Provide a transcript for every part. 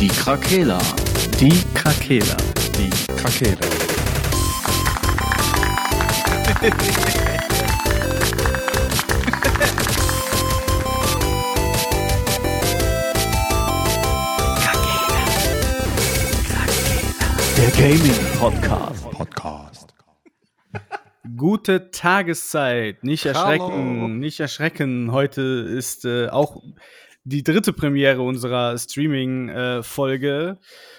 Die Krakela. Die Krakela. Die Krakela. Der Gaming Podcast. Podcast. Gute Tageszeit. Nicht erschrecken, Hallo. nicht erschrecken. Heute ist äh, auch die dritte Premiere unserer Streaming-Folge.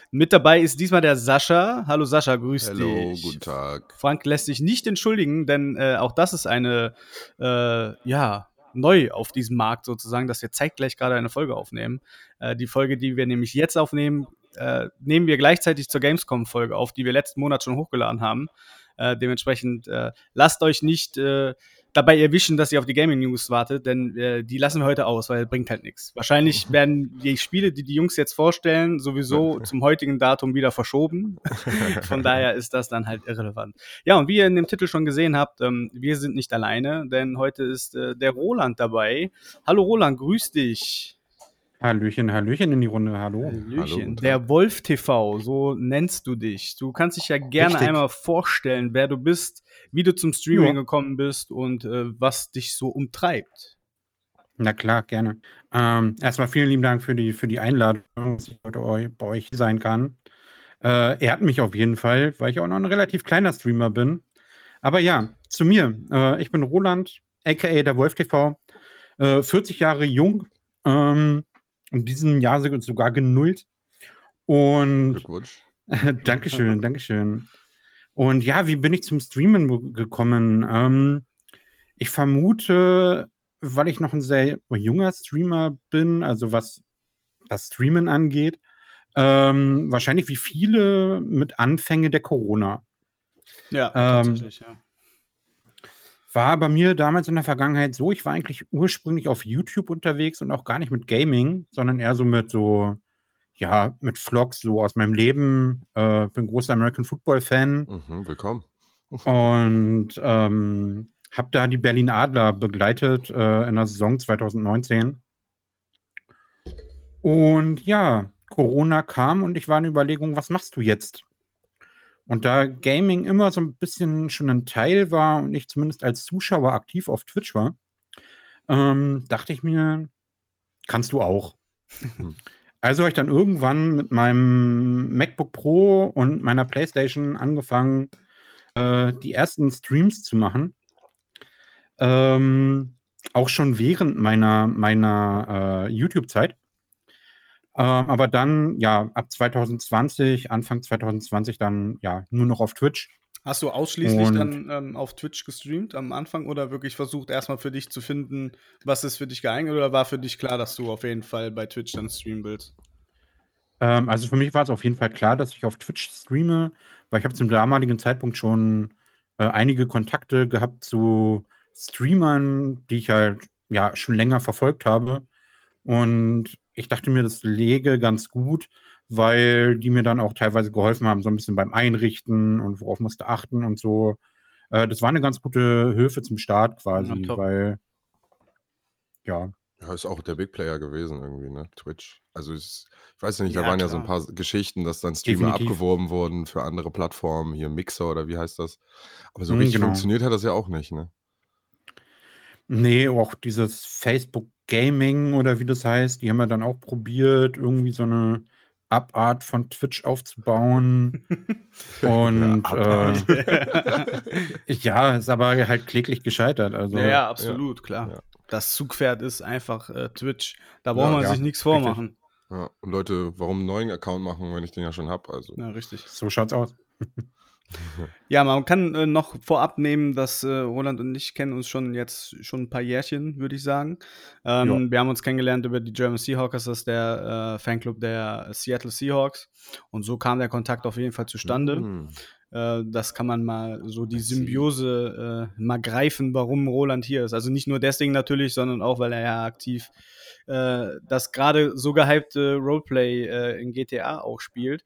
Mit dabei ist diesmal der Sascha. Hallo Sascha, grüß Hallo, dich. guten Tag. Frank lässt sich nicht entschuldigen, denn äh, auch das ist eine, äh, ja, neu auf diesem Markt sozusagen, dass wir zeitgleich gerade eine Folge aufnehmen. Äh, die Folge, die wir nämlich jetzt aufnehmen, äh, nehmen wir gleichzeitig zur Gamescom-Folge auf, die wir letzten Monat schon hochgeladen haben. Äh, dementsprechend äh, lasst euch nicht dabei erwischen, dass ihr auf die Gaming News wartet, denn äh, die lassen wir heute aus, weil bringt halt nichts. Wahrscheinlich werden die Spiele, die die Jungs jetzt vorstellen, sowieso zum heutigen Datum wieder verschoben. Von daher ist das dann halt irrelevant. Ja, und wie ihr in dem Titel schon gesehen habt, ähm, wir sind nicht alleine, denn heute ist äh, der Roland dabei. Hallo Roland, grüß dich. Hallöchen, Hallöchen in die Runde, hallo. Hallöchen. Tag. Der Wolf TV, so nennst du dich. Du kannst dich ja gerne Richtig. einmal vorstellen, wer du bist, wie du zum Streaming Ja. gekommen bist und äh, was dich so umtreibt. Na klar, gerne. Ähm, erstmal vielen lieben Dank für die, für die Einladung, dass ich heute eu bei euch sein kann. Äh, ehrt mich auf jeden Fall, weil ich auch noch ein relativ kleiner Streamer bin. Aber ja, zu mir. Äh, ich bin Roland, aka der Wolf TV, äh, 40 Jahre jung, ähm, in diesem Jahr so- sogar genullt. Und Glückwunsch. Dankeschön, Dankeschön. Und ja, wie bin ich zum Streamen gekommen? Ähm, ich vermute, weil ich noch ein sehr junger Streamer bin, also was das Streamen angeht, ähm, wahrscheinlich wie viele mit Anfänge der Corona. Ja, Ähm, tatsächlich, ja. War bei mir damals in der Vergangenheit so, ich war eigentlich ursprünglich auf YouTube unterwegs und auch gar nicht mit Gaming, sondern eher so mit so, ja, mit Vlogs so aus meinem Leben. Äh, bin großer American Football Fan. Mhm, willkommen. Und ähm, habe da die Berlin Adler begleitet äh, in der Saison 2019. Und ja, Corona kam und ich war in Überlegung, was machst du jetzt? Und da Gaming immer so ein bisschen schon ein Teil war und ich zumindest als Zuschauer aktiv auf Twitch war, ähm, dachte ich mir, kannst du auch. Hm. Also habe ich dann irgendwann mit meinem MacBook Pro und meiner PlayStation angefangen, äh, die ersten Streams zu machen. Ähm, auch schon während meiner, meiner äh, YouTube-Zeit. Ähm, aber dann, ja, ab 2020, Anfang 2020 dann, ja, nur noch auf Twitch. Hast du ausschließlich und- dann ähm, auf Twitch gestreamt am Anfang oder wirklich versucht, erstmal für dich zu finden, was ist für dich geeignet oder war für dich klar, dass du auf jeden Fall bei Twitch dann streamen willst? Ähm, also für mich war es auf jeden Fall klar, dass ich auf Twitch streame, weil ich habe zum damaligen Zeitpunkt schon äh, einige Kontakte gehabt zu Streamern, die ich halt ja schon länger verfolgt habe. Und ich dachte mir, das lege ganz gut, weil die mir dann auch teilweise geholfen haben, so ein bisschen beim Einrichten und worauf musste achten und so. Äh, das war eine ganz gute Hilfe zum Start quasi, Ja, weil ja, Ja, ist auch der Big Player gewesen irgendwie, ne? Twitch. Also es, ich weiß ja nicht, da Ja, waren ja so ein klar. paar Geschichten, dass dann Streamer Definitiv. abgeworben wurden für andere Plattformen, hier Mixer oder wie heißt das? Aber so Mhm, richtig genau. funktioniert hat das ja auch nicht, ne? Nee, auch dieses Facebook Gaming oder wie das heißt, die haben ja dann auch probiert, irgendwie so eine Abart von Twitch aufzubauen. Und äh, ja, ist aber halt kläglich gescheitert. Also, ja, ja, absolut, klar. ja. Das Zugpferd ist einfach äh, Twitch. Da braucht Ja, man ja, sich nichts vormachen. Ja. Und Leute, warum einen neuen Account machen, wenn ich den ja schon habe? Also. Ja, richtig. so schaut's aus. Ja, man kann äh, noch vorab nehmen, dass äh, Roland und ich kennen uns schon jetzt schon ein paar Jährchen, würde ich sagen. Ähm, Ja. Wir haben uns kennengelernt über die German Seahawkers, das ist der äh, Fanclub der Seattle Seahawks. Und so kam der Kontakt auf jeden Fall zustande. Mhm. Äh, das kann man mal so die. Symbiose äh, mal greifen, warum Roland hier ist. Also nicht nur deswegen natürlich, sondern auch, weil er ja aktiv äh, das gerade so gehypte Roleplay in GTA auch spielt.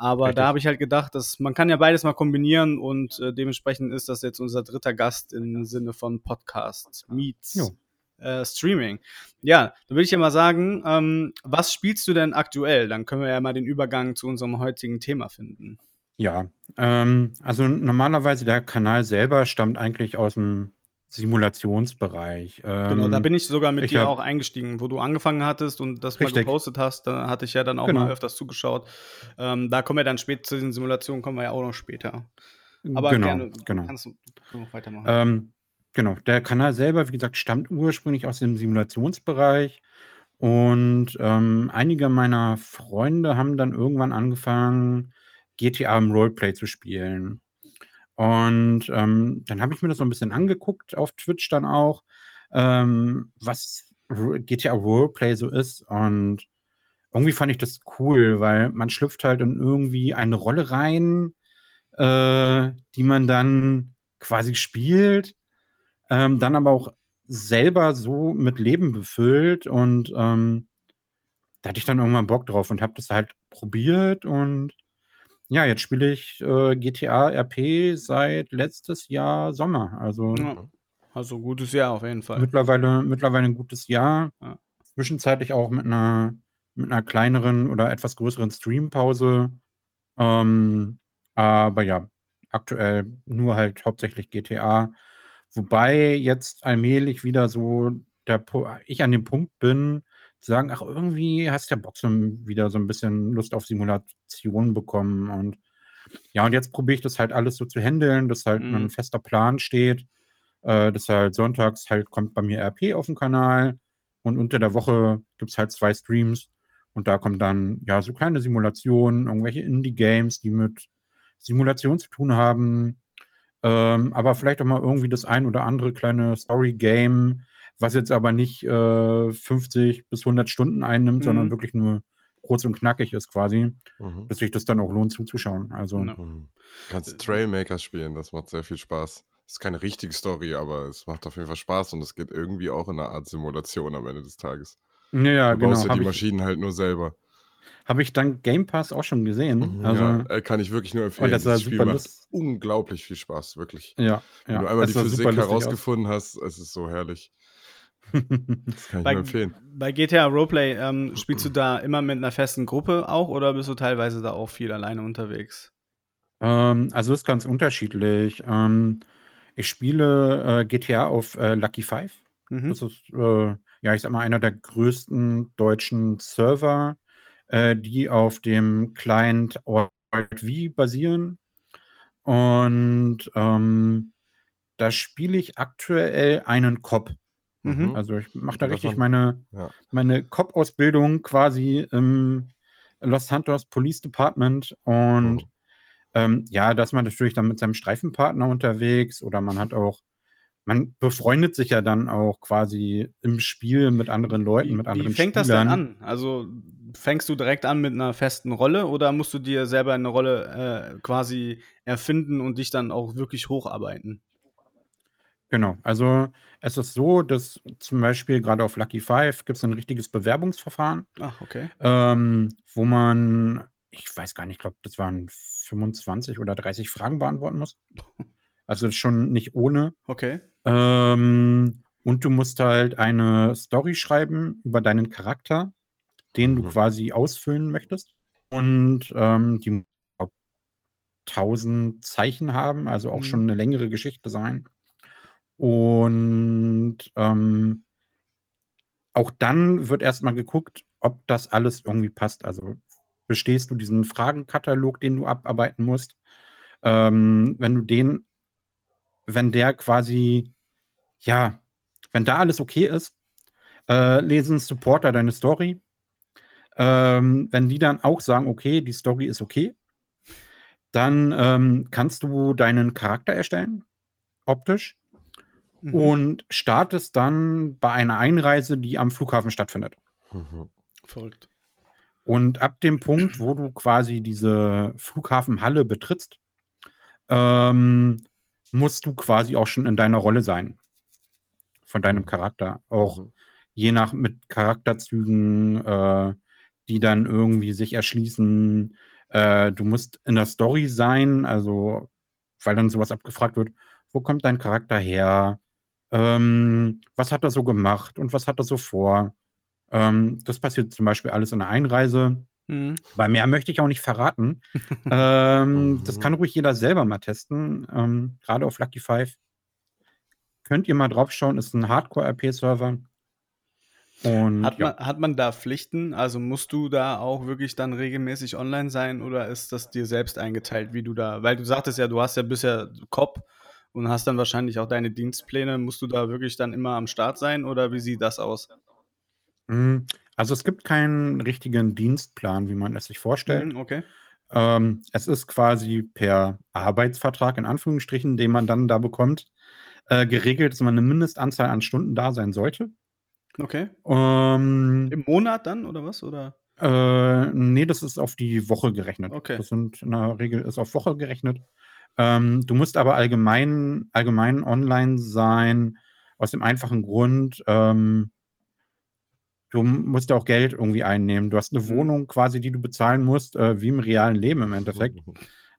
Aber Richtig. da habe ich halt gedacht, dass man kann ja beides mal kombinieren und äh, dementsprechend ist das jetzt unser dritter Gast im Sinne von Podcast Meets äh, Streaming. Ja, dann würde ich ja mal sagen, ähm, was spielst du denn aktuell? Dann können wir ja mal den Übergang zu unserem heutigen Thema finden. Ja, ähm, also normalerweise der Kanal selber stammt eigentlich aus dem Simulationsbereich. Genau, da Ähm, bin ich sogar mit ich dir hab- auch eingestiegen, wo du angefangen hattest und das mal Richtig. gepostet hast. Da hatte ich ja dann auch Genau. mal öfters zugeschaut. Ähm, da kommen wir dann später zu den Simulationen, kommen wir ja auch noch später. Aber genau, gerne, genau. kannst du noch weitermachen. Ähm, genau, der Kanal selber, wie gesagt, stammt ursprünglich aus dem Simulationsbereich. Und ähm, einige meiner Freunde haben dann irgendwann angefangen, GTA im Roleplay zu spielen. Und ähm, dann habe ich mir das so ein bisschen angeguckt auf Twitch dann auch, ähm, was GTA Roleplay so ist. Und irgendwie fand ich das cool, weil man schlüpft halt in irgendwie eine Rolle rein, äh, die man dann quasi spielt, ähm, dann aber auch selber so mit Leben befüllt und ähm, da hatte ich dann irgendwann Bock drauf und habe das halt probiert und ja, jetzt spiele ich äh, GTA RP seit letztes Jahr Sommer. Also Ja. Also gutes Jahr auf jeden Fall. mittlerweile, mittlerweile ein gutes Jahr. Ja. Zwischenzeitlich auch mit einer, mit einer kleineren oder etwas größeren Streampause. Ähm, aber ja, aktuell nur halt hauptsächlich GTA. Wobei jetzt allmählich wieder so der, ich an dem Punkt bin, zu sagen, ach, irgendwie hast du ja ein- wieder so ein bisschen Lust auf Simulation bekommen. Und ja, und jetzt probiere ich das halt alles so zu handeln, dass halt Mhm. ein fester Plan steht. Äh, dass halt sonntags halt kommt bei mir RP auf dem Kanal und unter der Woche gibt es halt zwei Streams und da kommen dann ja so kleine Simulationen, irgendwelche Indie-Games, die mit Simulation zu tun haben, ähm, aber vielleicht auch mal irgendwie das ein oder andere kleine Story-Game, was jetzt aber nicht äh, 50 bis 100 Stunden einnimmt, sondern Mhm. wirklich nur kurz und knackig ist quasi, Mhm. dass sich das dann auch lohnt zuzuschauen. Also. Mhm. Kannst Trailmakers spielen, das macht sehr viel Spaß. Ist keine richtige Story, aber es macht auf jeden Fall Spaß und es geht irgendwie auch in eine Art Simulation am Ende des Tages. ja, ja Du genau, baust ja die habe ich, Maschinen halt nur selber. hab ich dann Game Pass auch schon gesehen. Mhm, Also ja, äh, kann ich wirklich nur empfehlen. das Dieses Spiel macht lust- unglaublich viel Spaß, wirklich. Ja, Wenn ja. du einmal es die Physik lustig aus. herausgefunden hast, es ist so herrlich. Das kann ich Bei, empfehlen. bei GTA Roleplay ähm, spielst du da immer mit einer festen Gruppe auch oder bist du teilweise da auch viel alleine unterwegs? Ähm, also ist ganz unterschiedlich. Ähm, ich spiele äh, GTA auf äh, Lucky Five. Mhm. Das ist, äh, ja, ich sag mal, einer der größten deutschen Server, äh, die auf dem Client Alt-V basieren. Und ähm, da spiele ich aktuell einen Cop. Mhm. Also ich mache da Das richtig meine, Ja. meine Cop-Ausbildung quasi im Los Santos Police Department. Und Mhm. ähm, ja, da ist man natürlich dann mit seinem Streifenpartner unterwegs oder man hat auch, man befreundet sich ja dann auch quasi im Spiel mit anderen Leuten, Wie, mit wie anderen fängt das denn Spielern. an? Also fängst du direkt an mit einer festen Rolle oder musst du dir selber eine Rolle äh, quasi erfinden und dich dann auch wirklich hocharbeiten? Genau, also es ist so, dass zum Beispiel gerade auf Lucky Five gibt es ein richtiges Bewerbungsverfahren, Ach, okay. ähm, wo man, ich weiß gar nicht, ich glaube, das waren 25 oder 30 Fragen beantworten muss. Also schon nicht ohne. Okay. Ähm, und du musst halt eine Story schreiben über deinen Charakter, den du Mhm. quasi ausfüllen möchtest. Und ähm, die muss auch 1000 Zeichen haben, also auch Mhm. schon eine längere Geschichte sein. Und ähm, auch dann wird erstmal geguckt, ob das alles irgendwie passt. Also bestehst du diesen Fragenkatalog, den du abarbeiten musst. Ähm, wenn du den, wenn der quasi, ja, wenn da alles okay ist, äh, lesen Supporter deine Story. Ähm, wenn die dann auch sagen, okay, die Story ist okay, dann ähm, kannst du deinen Charakter erstellen, optisch, Mhm. und startest dann bei einer Einreise, die am Flughafen stattfindet. Mhm. Verrückt. Und ab dem Punkt, wo du quasi diese Flughafenhalle betrittst, ähm, musst du quasi auch schon in deiner Rolle sein. Von deinem Charakter. Auch Mhm. je nach mit Charakterzügen, äh, die dann irgendwie sich erschließen. Äh, du musst in der Story sein, also weil dann sowas abgefragt wird, wo kommt dein Charakter her? Ähm, was hat er so gemacht und was hat er so vor. Ähm, das passiert zum Beispiel alles in der Einreise. Mhm. Bei mehr möchte ich auch nicht verraten. ähm, das kann ruhig jeder selber mal testen, ähm, gerade auf Lucky Five. Könnt ihr mal draufschauen, ist ein Hardcore-RP-Server. Und Hat ja. man, hat man da Pflichten? Also musst du da auch wirklich dann regelmäßig online sein oder ist das dir selbst eingeteilt, wie du da, weil du sagtest ja, du hast ja bisher COP und hast dann wahrscheinlich auch deine Dienstpläne. Musst du da wirklich dann immer am Start sein oder wie sieht das aus? Mm, Also es gibt keinen richtigen Dienstplan, wie man es sich vorstellt. Mhm, okay. Ähm, es ist quasi per Arbeitsvertrag in Anführungsstrichen, den man dann da bekommt, äh, geregelt, dass man eine Mindestanzahl an Stunden da sein sollte. Okay. Ähm, Im Monat dann oder was? Oder? äh, nee, das ist auf die Woche gerechnet. Okay. Das sind in der Regel ist auf Woche gerechnet. Ähm, du musst aber allgemein, allgemein online sein, aus dem einfachen Grund, ähm, du musst ja auch Geld irgendwie einnehmen. Du hast eine Mhm. Wohnung quasi, die du bezahlen musst, äh, wie im realen Leben im Endeffekt.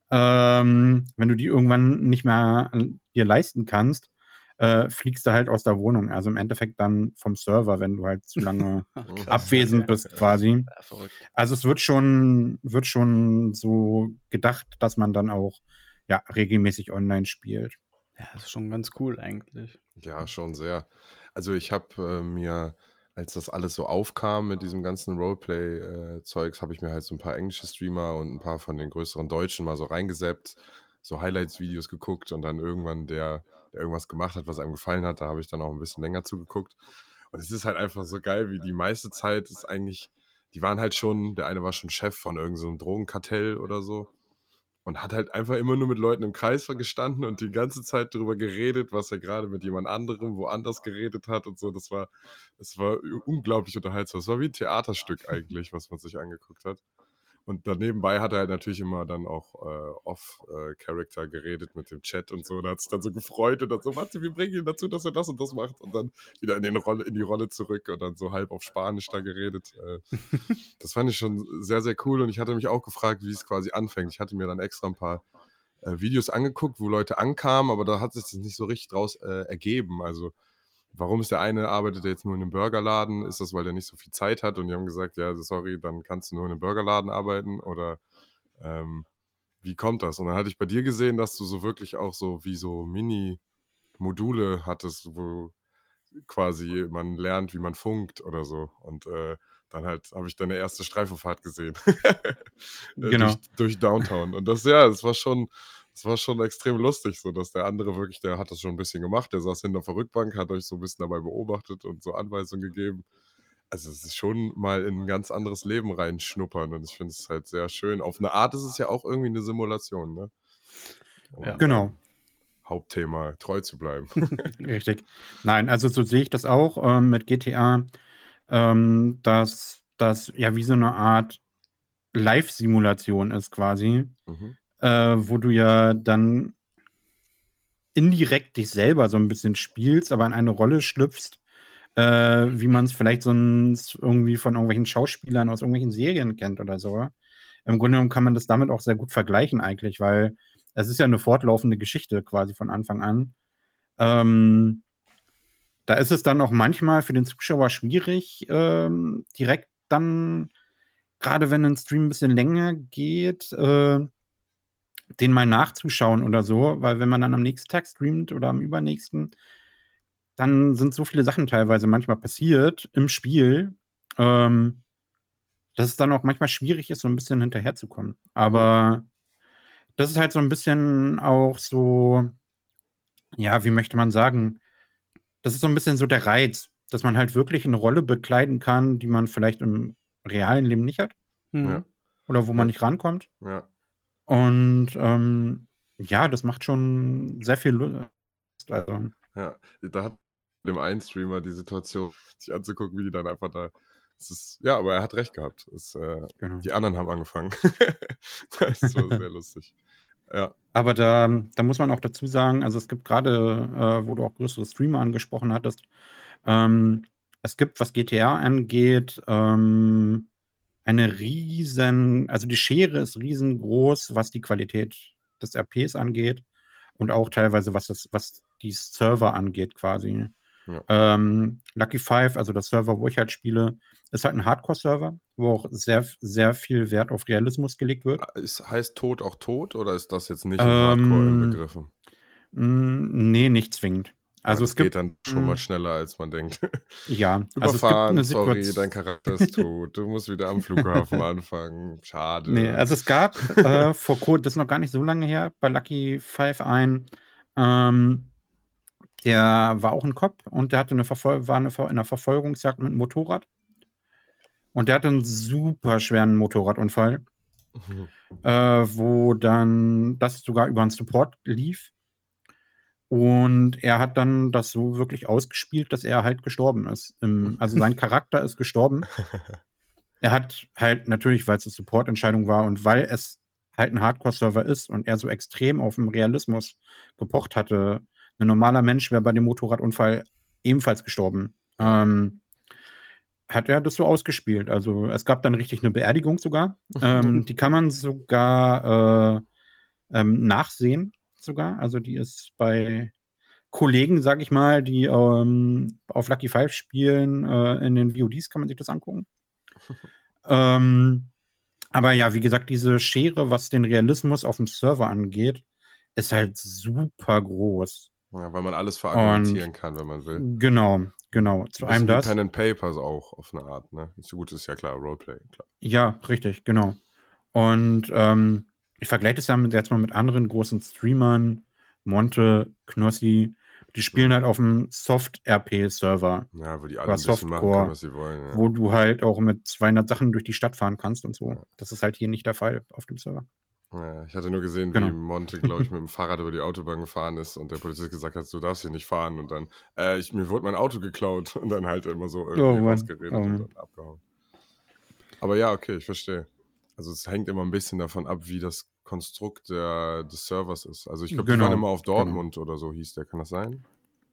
Ähm, wenn du die irgendwann nicht mehr dir leisten kannst, äh, fliegst du halt aus der Wohnung. Also im Endeffekt dann vom Server, wenn du halt zu lange abwesend bist quasi. Also es wird schon, wird schon so gedacht, dass man dann auch ja, regelmäßig online spielt. Ja, das ist schon ganz cool eigentlich. Ja, schon sehr. Also ich habe äh, mir, als das alles so aufkam mit diesem ganzen Roleplay-Zeugs, habe ich mir halt so ein paar englische Streamer und ein paar von den größeren Deutschen mal so reingesäppt, so Highlights-Videos geguckt und dann irgendwann der, der irgendwas gemacht hat, was einem gefallen hat, da habe ich dann auch ein bisschen länger zugeguckt. Und es ist halt einfach so geil, wie die meiste Zeit ist eigentlich, die waren halt schon, der eine war schon Chef von irgendeinem so einem Drogenkartell oder so und hat halt einfach immer nur mit Leuten im Kreis gestanden und die ganze Zeit darüber geredet, was er gerade mit jemand anderem woanders geredet hat und so. Das war, das war unglaublich unterhaltsam. Das war wie ein Theaterstück eigentlich, was man sich angeguckt hat. Und dann nebenbei hat er halt natürlich immer dann auch äh, off-Character geredet mit dem Chat und so. Da hat sich dann so gefreut und dann so, warte, wir bringen ihn dazu, dass er das und das macht. Und dann wieder in, den Rolle, in die Rolle zurück und dann so halb auf Spanisch da geredet. Äh, das fand ich schon sehr, sehr cool. Und ich hatte mich auch gefragt, wie es quasi anfängt. Ich hatte mir dann extra ein paar äh, Videos angeguckt, wo Leute ankamen, aber da hat sich das nicht so richtig draus äh, ergeben. Also, warum ist der eine, arbeitet jetzt nur in einem Burgerladen? Ist das, weil der nicht so viel Zeit hat? Und die haben gesagt, ja, sorry, dann kannst du nur in einem Burgerladen arbeiten oder ähm, wie kommt das? Und dann hatte ich bei dir gesehen, dass du so wirklich auch so wie so Mini-Module hattest, wo quasi man lernt, wie man funkt oder so. Und äh, dann halt habe ich deine erste Streifenfahrt gesehen. Äh, Genau. durch, durch Downtown. Und das, ja, das war schon, das war schon extrem lustig, so dass der andere wirklich, der hat das schon ein bisschen gemacht, der saß hinter der Rückbank, hat euch so ein bisschen dabei beobachtet und so Anweisungen gegeben. Also es ist schon mal in ein ganz anderes Leben reinschnuppern und ich finde es halt sehr schön. Auf eine Art ist es ja auch irgendwie eine Simulation, ne? Um Ja. Genau. Hauptthema treu zu bleiben. Richtig. Nein, also so sehe ich das auch ähm, mit GTA, ähm, dass das ja wie so eine Art Live-Simulation ist quasi, mhm. Äh, wo du ja dann indirekt dich selber so ein bisschen spielst, aber in eine Rolle schlüpfst, äh, wie man es vielleicht sonst irgendwie von irgendwelchen Schauspielern aus irgendwelchen Serien kennt oder so. Im Grunde genommen kann man das damit auch sehr gut vergleichen eigentlich, weil es ist ja eine fortlaufende Geschichte quasi von Anfang an. Ähm, da ist es dann auch manchmal für den Zuschauer schwierig, ähm, direkt dann, gerade wenn ein Stream ein bisschen länger geht, äh, den mal nachzuschauen oder so, weil wenn man dann am nächsten Tag streamt oder am übernächsten, dann sind so viele Sachen teilweise manchmal passiert im Spiel, ähm, dass es dann auch manchmal schwierig ist, so ein bisschen hinterherzukommen. Aber das ist halt so ein bisschen auch so, ja, wie möchte man sagen, das ist so ein bisschen so der Reiz, dass man halt wirklich eine Rolle bekleiden kann, die man vielleicht im realen Leben nicht hat Mhm. Oder wo man nicht rankommt. Ja. Und ähm, ja, das macht schon sehr viel Lust. Also, Ja, da hat dem einen Streamer die Situation, sich anzugucken, wie die dann einfach da. Es ist, ja, aber er hat recht gehabt. Es, äh, genau. die anderen haben angefangen. das war sehr lustig. Ja, Aber da, da muss man auch dazu sagen, also es gibt gerade, äh, wo du auch größere Streamer angesprochen hattest, ähm, es gibt, was GTA angeht, ähm, eine riesen, also die Schere ist riesengroß, was die Qualität des RPs angeht und auch teilweise, was, das, was die Server angeht, quasi. Ja. Ähm, Lucky Five, also das Server, wo ich halt spiele, ist halt ein Hardcore-Server, wo auch sehr, sehr viel Wert auf Realismus gelegt wird. Ist, heißt Tod auch Tod oder ist das jetzt nicht im Hardcore Ähm, inbegriffen? Mm, Nee, nicht zwingend. Also es geht dann schon mal mm, schneller, als man denkt. ja, also es gibt Überfahren, sorry, dein Charakter ist tot. Du musst wieder am Flughafen anfangen. Schade. Nee, also es gab äh, vor kurzem, das ist noch gar nicht so lange her, bei Lucky Five ein, ähm, der war auch ein Cop und der hatte eine Verfol war eine, Ver- in einer Verfolgungsjagd mit einem Motorrad. Und der hatte einen super schweren Motorradunfall, Mhm. äh, wo dann das sogar über einen Support lief. Und er hat dann das so wirklich ausgespielt, dass er halt gestorben ist. Also sein Charakter ist gestorben. Er hat halt natürlich, weil es eine Support-Entscheidung war und weil es halt ein Hardcore-Server ist und er so extrem auf den Realismus gepocht hatte, ein normaler Mensch wäre bei dem Motorradunfall ebenfalls gestorben. Ähm, hat er das so ausgespielt. Also es gab dann richtig eine Beerdigung sogar. ähm, die kann man sogar äh, ähm, nachsehen, sogar. Also die ist bei Kollegen, sag ich mal, die ähm, auf Lucky Five spielen, äh, in den VODs kann man sich das angucken. ähm, aber ja, wie gesagt, diese Schere, was den Realismus auf dem Server angeht, ist halt super groß. Ja, weil man alles verargumentieren kann, wenn man will. Genau, genau. Zu einem das. Pen and Papers auch auf eine Art, ne? Ist so gut, ist ja klar, Roleplay, klar. Ja, richtig, genau. Und ähm, ich vergleiche das ja jetzt mal mit anderen großen Streamern, Monte, Knossi, die spielen halt auf dem Soft-RP-Server, Ja, wo die alle ein bisschen machen können, was sie wollen. Ja. wo du halt auch mit 200 Sachen durch die Stadt fahren kannst und so. Das ist halt hier nicht der Fall auf dem Server. Ja, ich hatte nur gesehen, Genau. wie Monte, glaube ich, mit dem Fahrrad über die Autobahn gefahren ist und der Polizist gesagt hat, du darfst hier nicht fahren. Und dann, äh, ich, mir wurde mein Auto geklaut und dann halt immer so irgendwie Oh rausgeredet oh und dann abgehauen. Aber ja, okay, ich verstehe. Also es hängt immer ein bisschen davon ab, wie das Konstrukt der, des Servers ist. Also ich glaube, die waren Genau, immer auf genau. Dortmund oder so hieß der, kann das sein?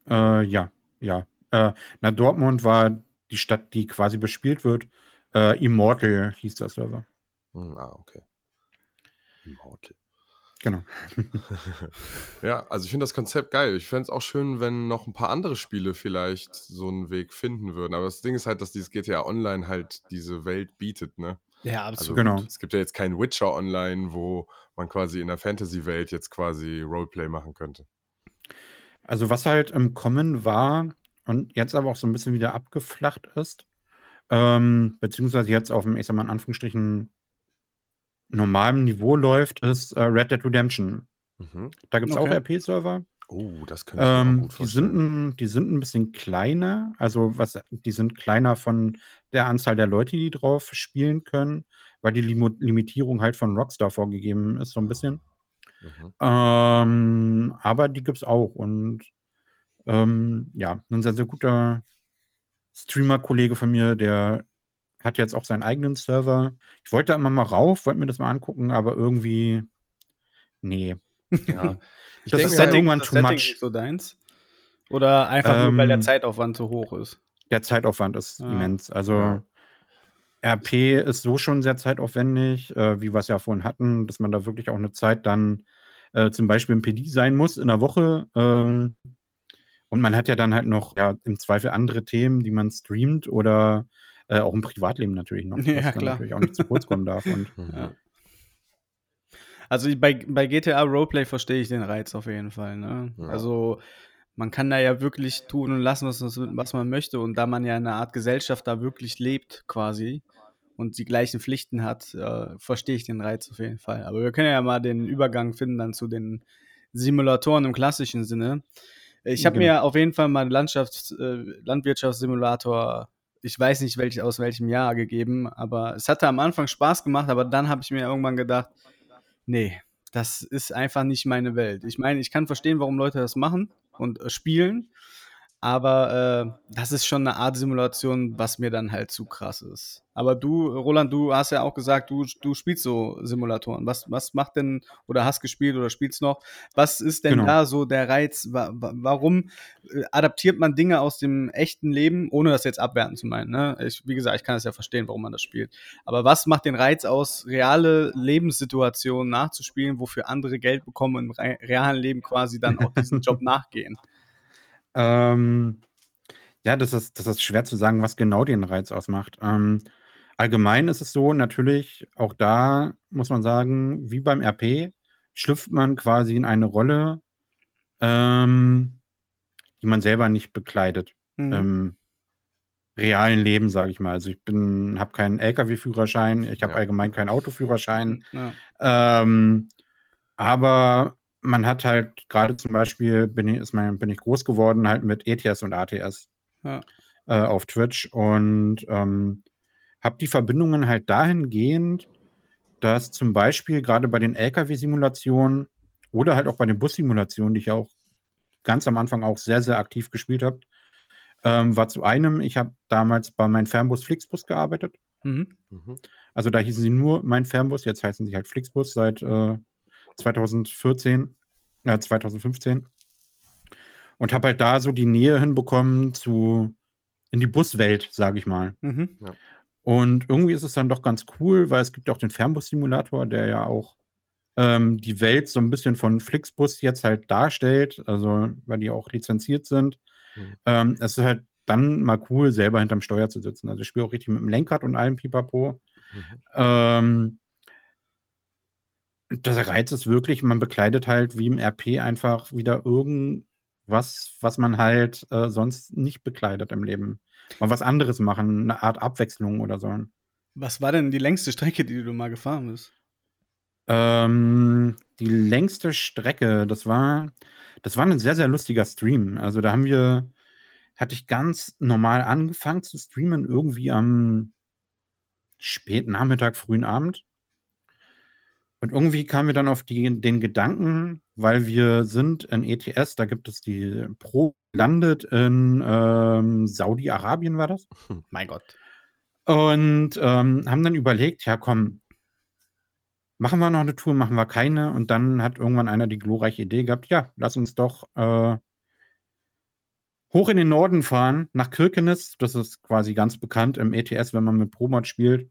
Äh, ja, ja. Äh, na, Dortmund war die Stadt, die quasi bespielt wird. Äh, Immortal hieß der Server. Hm, ah, okay. Immortal. Genau. Ja, also ich finde das Konzept geil. Ich fände es auch schön, wenn noch ein paar andere Spiele vielleicht so einen Weg finden würden. Aber das Ding ist halt, dass dieses GTA Online halt diese Welt bietet, ne? Ja, Also absolut. Genau. es gibt ja jetzt keinen Witcher Online, wo man quasi in der Fantasy-Welt jetzt quasi Roleplay machen könnte. Also was halt im Kommen war und jetzt aber auch so ein bisschen wieder abgeflacht ist, ähm, beziehungsweise jetzt auf dem, ich sag mal in Anführungsstrichen, normalem Niveau läuft, ist äh, Red Dead Redemption. Mhm. Da gibt es auch Okay. RP-Server. Oh, das könnte ich Ähm, gut die, sind, ein- die sind ein bisschen kleiner, also was, die sind kleiner von der Anzahl der Leute, die drauf spielen können, weil die Limu- Limitierung halt von Rockstar vorgegeben ist, so ein bisschen. Mhm. Ähm, aber die gibt es auch. Und ähm, ja, ein sehr, sehr guter Streamer-Kollege von mir, der hat jetzt auch seinen eigenen Server. Ich wollte da immer mal rauf, wollte mir das mal angucken, aber irgendwie, nee. Ja, ich Das denke ist halt, irgendwann das too Setting much. so deins? Oder einfach nur, weil der Ähm, Zeitaufwand zu hoch ist? Der Zeitaufwand ist Ja. immens. Also Ja. RP ist so schon sehr zeitaufwendig, äh, wie wir es ja vorhin hatten, dass man da wirklich auch eine Zeit dann äh, zum Beispiel im PD sein muss in der Woche. Ähm, und man hat ja dann halt noch ja, im Zweifel andere Themen, die man streamt oder äh, auch im Privatleben natürlich noch, was Ja, dann klar. natürlich auch nicht zu kurz kommen darf. Und Mhm. Ja. Also bei, bei GTA Roleplay verstehe ich den Reiz auf jeden Fall. Ne? Ja. Also man kann da ja wirklich tun und lassen, was, was man möchte. Und da man ja in einer Art Gesellschaft da wirklich lebt quasi und die gleichen Pflichten hat, äh, verstehe ich den Reiz auf jeden Fall. Aber wir können ja mal den Übergang finden dann zu den Simulatoren im klassischen Sinne. Ich habe Genau. mir auf jeden Fall mal einen Landschafts-, äh, Landwirtschaftssimulator, ich weiß nicht welch, aus welchem Jahr gegeben, aber es hatte am Anfang Spaß gemacht, aber dann habe ich mir irgendwann gedacht, nee, das ist einfach nicht meine Welt. Ich meine, ich kann verstehen, warum Leute das machen und äh, spielen, aber äh, das ist schon eine Art Simulation, was mir dann halt zu krass ist. Aber du, Roland, du hast ja auch gesagt, du, du spielst so Simulatoren. Was, was macht denn, oder hast gespielt oder spielst noch, was ist denn Genau. da so der Reiz? Wa wa warum äh, adaptiert man Dinge aus dem echten Leben, ohne das jetzt abwerten zu meinen? Ne? Ich, wie gesagt, ich kann es ja verstehen, warum man das spielt. Aber was macht den Reiz aus, reale Lebenssituationen nachzuspielen, wofür andere Geld bekommen und im re realen Leben quasi dann auch diesen Job nachgehen? Ähm, ja, das ist, das ist schwer zu sagen, was genau den Reiz ausmacht. Ähm, allgemein ist es so, natürlich, auch da muss man sagen, wie beim RP, schlüpft man quasi in eine Rolle, ähm, die man selber nicht bekleidet. Mhm. Im realen Leben, sage ich mal. Also ich bin, habe keinen LKW-Führerschein, ich habe Ja. allgemein keinen Autoführerschein. Ja. Ähm, aber man hat halt gerade zum Beispiel, bin ich, ist mein, bin ich groß geworden, halt mit ETS und ATS Ja. äh, auf Twitch und ähm, habe die Verbindungen halt dahingehend, dass zum Beispiel gerade bei den LKW-Simulationen oder halt auch bei den Bus-Simulationen, die ich auch ganz am Anfang auch sehr, sehr aktiv gespielt habe, ähm, war zu einem, ich habe damals bei meinem Fernbus Flixbus gearbeitet. Mhm. Mhm. Also da hießen sie nur mein Fernbus, jetzt heißen sie halt Flixbus seit äh, 2014, äh, 2015. Und habe halt da so die Nähe hinbekommen zu in die Buswelt, sage ich mal. Mhm. Und irgendwie ist es dann doch ganz cool, weil es gibt auch den Fernbus-Simulator, der ja auch ähm, die Welt so ein bisschen von Flixbus jetzt halt darstellt, also weil die auch lizenziert sind. Mhm. Ähm, es ist halt dann mal cool, selber hinterm Steuer zu sitzen. Also ich spiele auch richtig mit dem Lenkrad und allem Pipapo. Mhm. Ähm, der Reiz ist wirklich, man bekleidet halt wie im RP einfach wieder irgendwas, was man halt äh, sonst nicht bekleidet im Leben. Mal was anderes machen, eine Art Abwechslung oder so. Was war denn die längste Strecke, die du mal gefahren bist? Ähm, die längste Strecke, das war, das war ein sehr, sehr lustiger Stream. Also da haben wir, hatte ich ganz normal angefangen zu streamen, irgendwie am späten Nachmittag, frühen Abend. Und irgendwie kamen wir dann auf die, den Gedanken, weil wir sind in ETS, da gibt es die Pro landet in ähm, Saudi-Arabien, war das? Mein Gott. Und ähm, haben dann überlegt, ja komm, machen wir noch eine Tour, machen wir keine. Und dann hat irgendwann einer die glorreiche Idee gehabt, ja, lass uns doch äh, hoch in den Norden fahren, nach Kirkenes. Das ist quasi ganz bekannt im ETS, wenn man mit Promod spielt.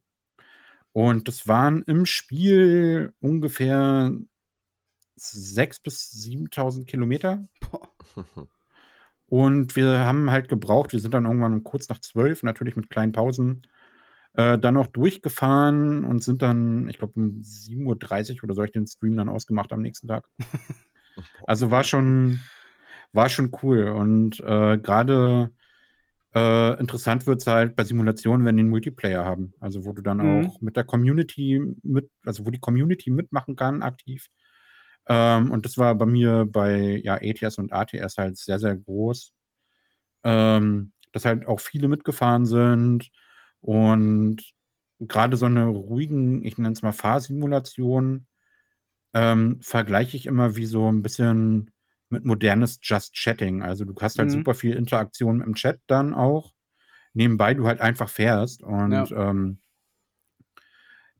Und das waren im Spiel ungefähr 6.000 bis 7.000 Kilometer. Und wir haben halt gebraucht, wir sind dann irgendwann um kurz nach zwölf, natürlich mit kleinen Pausen, äh, dann noch durchgefahren und sind dann, ich glaube, um 7.30 Uhr oder so ich den Stream dann ausgemacht am nächsten Tag. Also war schon, war schon cool. Und äh, gerade äh, interessant wird es halt bei Simulationen, wenn die einen Multiplayer haben. Also wo du dann Mhm. auch mit der Community mit, also wo die Community mitmachen kann, aktiv. Ähm, und das war bei mir bei ja, ETS und ATS halt sehr, sehr groß. Ähm, dass halt auch viele mitgefahren sind und gerade so eine ruhigen, ich nenne es mal Fahrsimulation, ähm, vergleiche ich immer wie so ein bisschen mit modernes Just Chatting. Also du hast halt Mhm. super viel Interaktion im Chat dann auch, nebenbei du halt einfach fährst und Ja. ähm,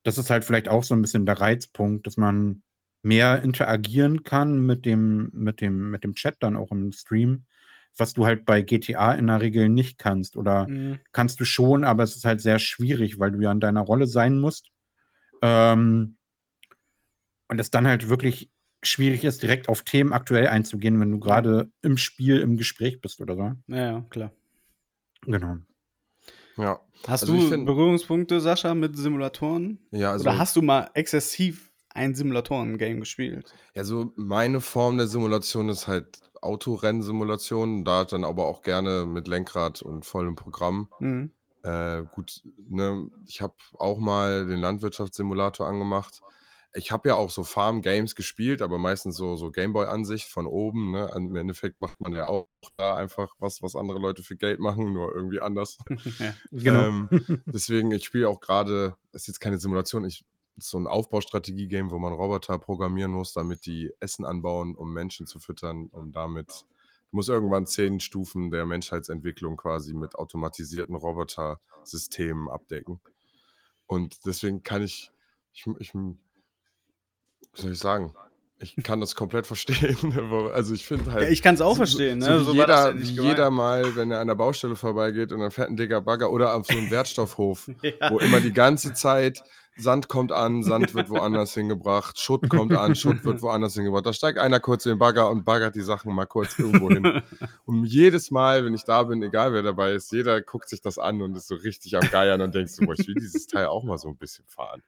das ist halt vielleicht auch so ein bisschen der Reizpunkt, dass man mehr interagieren kann mit dem, mit dem, mit dem Chat dann auch im Stream, was du halt bei GTA in der Regel nicht kannst. Oder Mhm. kannst du schon, aber es ist halt sehr schwierig, weil du ja in deiner Rolle sein musst. Ähm, und es dann halt wirklich schwierig ist, direkt auf Themen aktuell einzugehen, wenn du gerade im Spiel, im Gespräch bist oder so. Ja, ja, klar. Genau. Ja. Hast Also du find- Berührungspunkte, Sascha, mit Simulatoren? Ja, also, Oder hast du mal exzessiv ein Simulatoren-Game gespielt? also meine Form der Simulation ist halt Autorennsimulation, da dann aber auch gerne mit Lenkrad und vollem Programm. Mhm. Äh, gut, ne, ich habe auch mal den Landwirtschaftssimulator angemacht. Ich habe ja auch so Farm-Games gespielt, aber meistens so, so Gameboy-Ansicht von oben. Ne? Im Endeffekt macht man ja auch da einfach was, was andere Leute für Geld machen, nur irgendwie anders. ja. Genau. Ähm, deswegen, ich spiele auch gerade, es ist jetzt keine Simulation, ich, es ist so ein Aufbaustrategie-Game, wo man Roboter programmieren muss, damit die Essen anbauen, um Menschen zu füttern und damit muss irgendwann zehn Stufen der Menschheitsentwicklung quasi mit automatisierten Robotersystemen abdecken. Und deswegen kann ich, ich, ich wie soll ich sagen, Ich kann das komplett verstehen. Also ich finde halt. Ja, ich kann es auch so, verstehen. Ne? so jeder, jeder mal, wenn er an der Baustelle vorbeigeht und dann fährt ein dicker Bagger oder auf so einem Wertstoffhof, Ja. wo immer die ganze Zeit Sand kommt an, Sand wird woanders hingebracht, Schutt kommt an, Schutt wird woanders hingebracht. Da steigt einer kurz in den Bagger und baggert die Sachen mal kurz irgendwo hin. Und jedes Mal, wenn ich da bin, egal wer dabei ist, jeder guckt sich das an und ist so richtig am Geiern und denkt so, boah, ich will dieses Teil auch mal so ein bisschen fahren.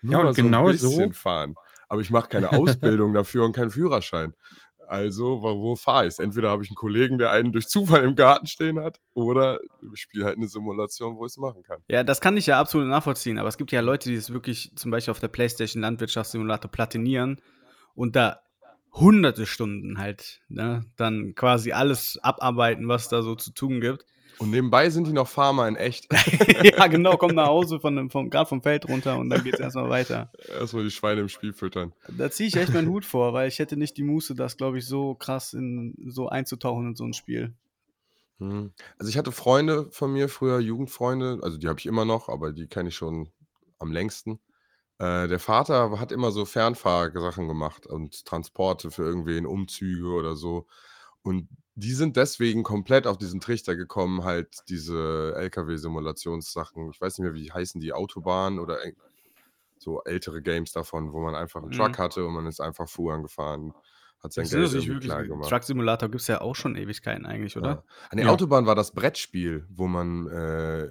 Nur Ja, und mal so genau ein so- bisschen fahren. Aber ich mache keine Ausbildung dafür und keinen Führerschein. Also, wo, wo fahre ich Entweder habe ich einen Kollegen, der einen durch Zufall im Garten stehen hat, oder ich spiele halt eine Simulation, wo ich es machen kann. Ja, das kann ich ja absolut nachvollziehen, aber es gibt ja Leute, die es wirklich zum Beispiel auf der PlayStation Landwirtschaftssimulator platinieren und da hunderte Stunden halt, ne, dann quasi alles abarbeiten, was da so zu tun gibt. Und nebenbei sind die noch Farmer in echt. ja, genau, kommt nach Hause von, vom, gerade vom Feld runter und dann geht es erstmal weiter. Erstmal die Schweine im Spiel füttern. Da ziehe ich echt meinen Hut vor, weil ich hätte nicht die Muße, das, glaube ich, so krass in so einzutauchen in so ein Spiel. Hm. Also ich hatte Freunde von mir früher, Jugendfreunde, also die habe ich immer noch, aber die kenne ich schon am längsten. Äh, der Vater hat immer so Fernfahrsachen gemacht und Transporte für irgendwen, Umzüge oder so. Und die sind deswegen komplett auf diesen Trichter gekommen, halt diese LKW-Simulationssachen. Ich weiß nicht mehr, wie heißen die, Autobahn oder so ältere Games davon, wo man einfach einen Mhm. Truck hatte und man ist einfach Fuhren gefahren, hat sein Das Geld natürlich irgendwie klar wirklich, gemacht. Truck Simulator gibt es ja auch schon Ewigkeiten eigentlich, oder? Ja. An der Ja. Autobahn war das Brettspiel, wo man, äh,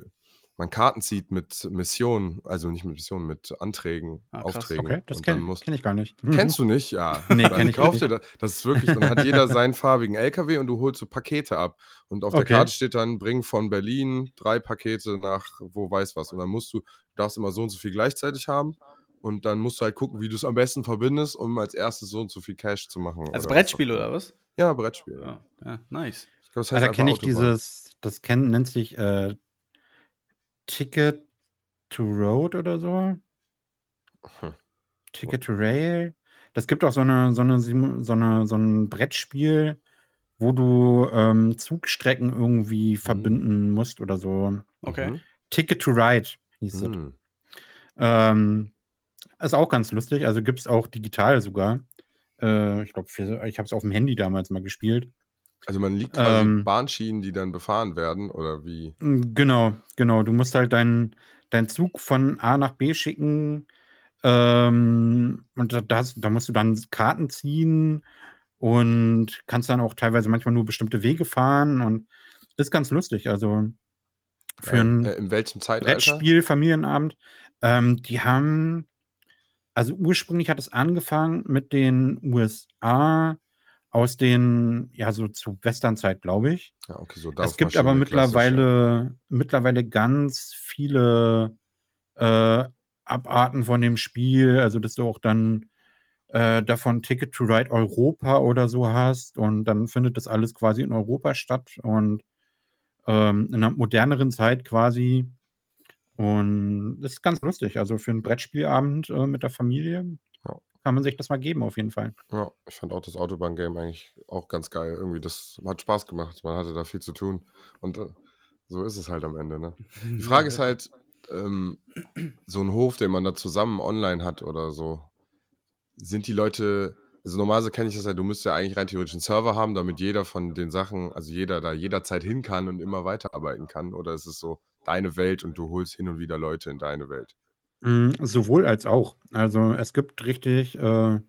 man Karten zieht mit Missionen, also nicht mit Missionen, mit Anträgen, Ah. Aufträgen. Okay, das kenne kenn ich gar nicht. Kennst du nicht? Ja. Nee, Dann kenn ich nicht. das. Das ist wirklich, dann hat jeder seinen farbigen LKW und du holst so Pakete ab. Und auf der Okay. Karte steht dann, bring von Berlin drei Pakete nach wo weiß was. Und dann musst du, du darfst immer so und so viel gleichzeitig haben. Und dann musst du halt gucken, wie du es am besten verbindest, um als erstes so und so viel Cash zu machen. Als oder was Brettspiel immer. oder was? Ja, Brettspiel. Ja. Ja, ja nice. Ich glaub, das Ah, heißt da einfach kenne ich Autobahn. dieses, das kenn, nennt sich äh, Ticket to Road oder so. Hm. Ticket to Rail. Das gibt auch so eine, so eine, so eine, so ein Brettspiel, wo du ähm, Zugstrecken irgendwie verbinden musst oder so. Okay. Mhm. Ticket to Ride hieß es. Mhm. Ähm, ist auch ganz lustig. Also gibt es auch digital sogar. Äh, ich glaube, ich habe es auf dem Handy damals mal gespielt. Also man liegt quasi Ähm, Bahnschienen, die dann befahren werden, oder wie? Mm, Genau, genau. Du musst halt deinen deinen Zug von A nach B schicken. Ähm, und da, das, da musst du dann Karten ziehen und kannst dann auch teilweise manchmal nur bestimmte Wege fahren. Und das ist ganz lustig. Also für Äh, ein äh, in welchem Zeitalter? Brettspiel, Familienabend. Ähm, die haben, also ursprünglich hat es angefangen mit den USA aus den, ja, so zu Westernzeit, glaube ich. Ja, okay, so Es gibt aber mittlerweile, mittlerweile ganz viele äh, Abarten von dem Spiel, also dass du auch dann äh, davon Ticket to Ride Europa oder so hast und dann findet das alles quasi in Europa statt und ähm, in einer moderneren Zeit quasi. Und das ist ganz lustig. Also für einen Brettspielabend äh, mit der Familie Ja. kann man sich das mal geben, auf jeden Fall. Ja, ich fand auch das Autobahn-Game eigentlich auch ganz geil. Irgendwie, das hat Spaß gemacht. Man hatte da viel zu tun. Und äh, so ist es halt am Ende. Ne? Die Frage ist halt, ähm, so ein Hof, den man da zusammen online hat oder so, sind die Leute, also normalerweise kenne ich das ja, du müsstest ja eigentlich rein theoretisch einen Server haben, damit jeder von den Sachen, also jeder da jederzeit hin kann und immer weiterarbeiten kann. Oder ist es so deine Welt und du holst hin und wieder Leute in deine Welt? Mm, Sowohl als auch. Also es gibt richtig äh,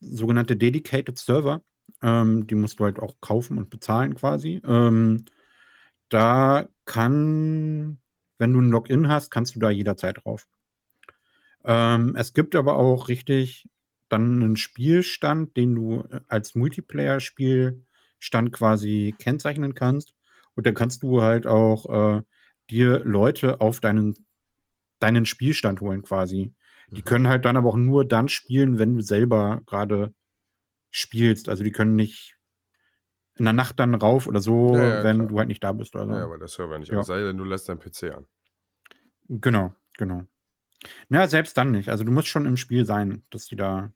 sogenannte Dedicated Server. Ähm, die musst du halt auch kaufen und bezahlen quasi. Ähm, da kann, wenn du ein Login hast, kannst du da jederzeit drauf. Ähm, es gibt aber auch richtig dann einen Spielstand, den du äh, als Multiplayer-Spielstand quasi kennzeichnen kannst. Und dann kannst du halt auch äh, dir Leute auf deinen, deinen Spielstand holen quasi. Die Mhm. können halt dann aber auch nur dann spielen, wenn du selber gerade spielst. Also die können nicht in der Nacht dann rauf oder so, Ja, ja, wenn klar. du halt nicht da bist oder so. Ja, weil der Server nicht. Ja. Aber sei denn, du lässt deinen PC an. Genau, genau. Ja, selbst dann nicht. Also du musst schon im Spiel sein, dass die da.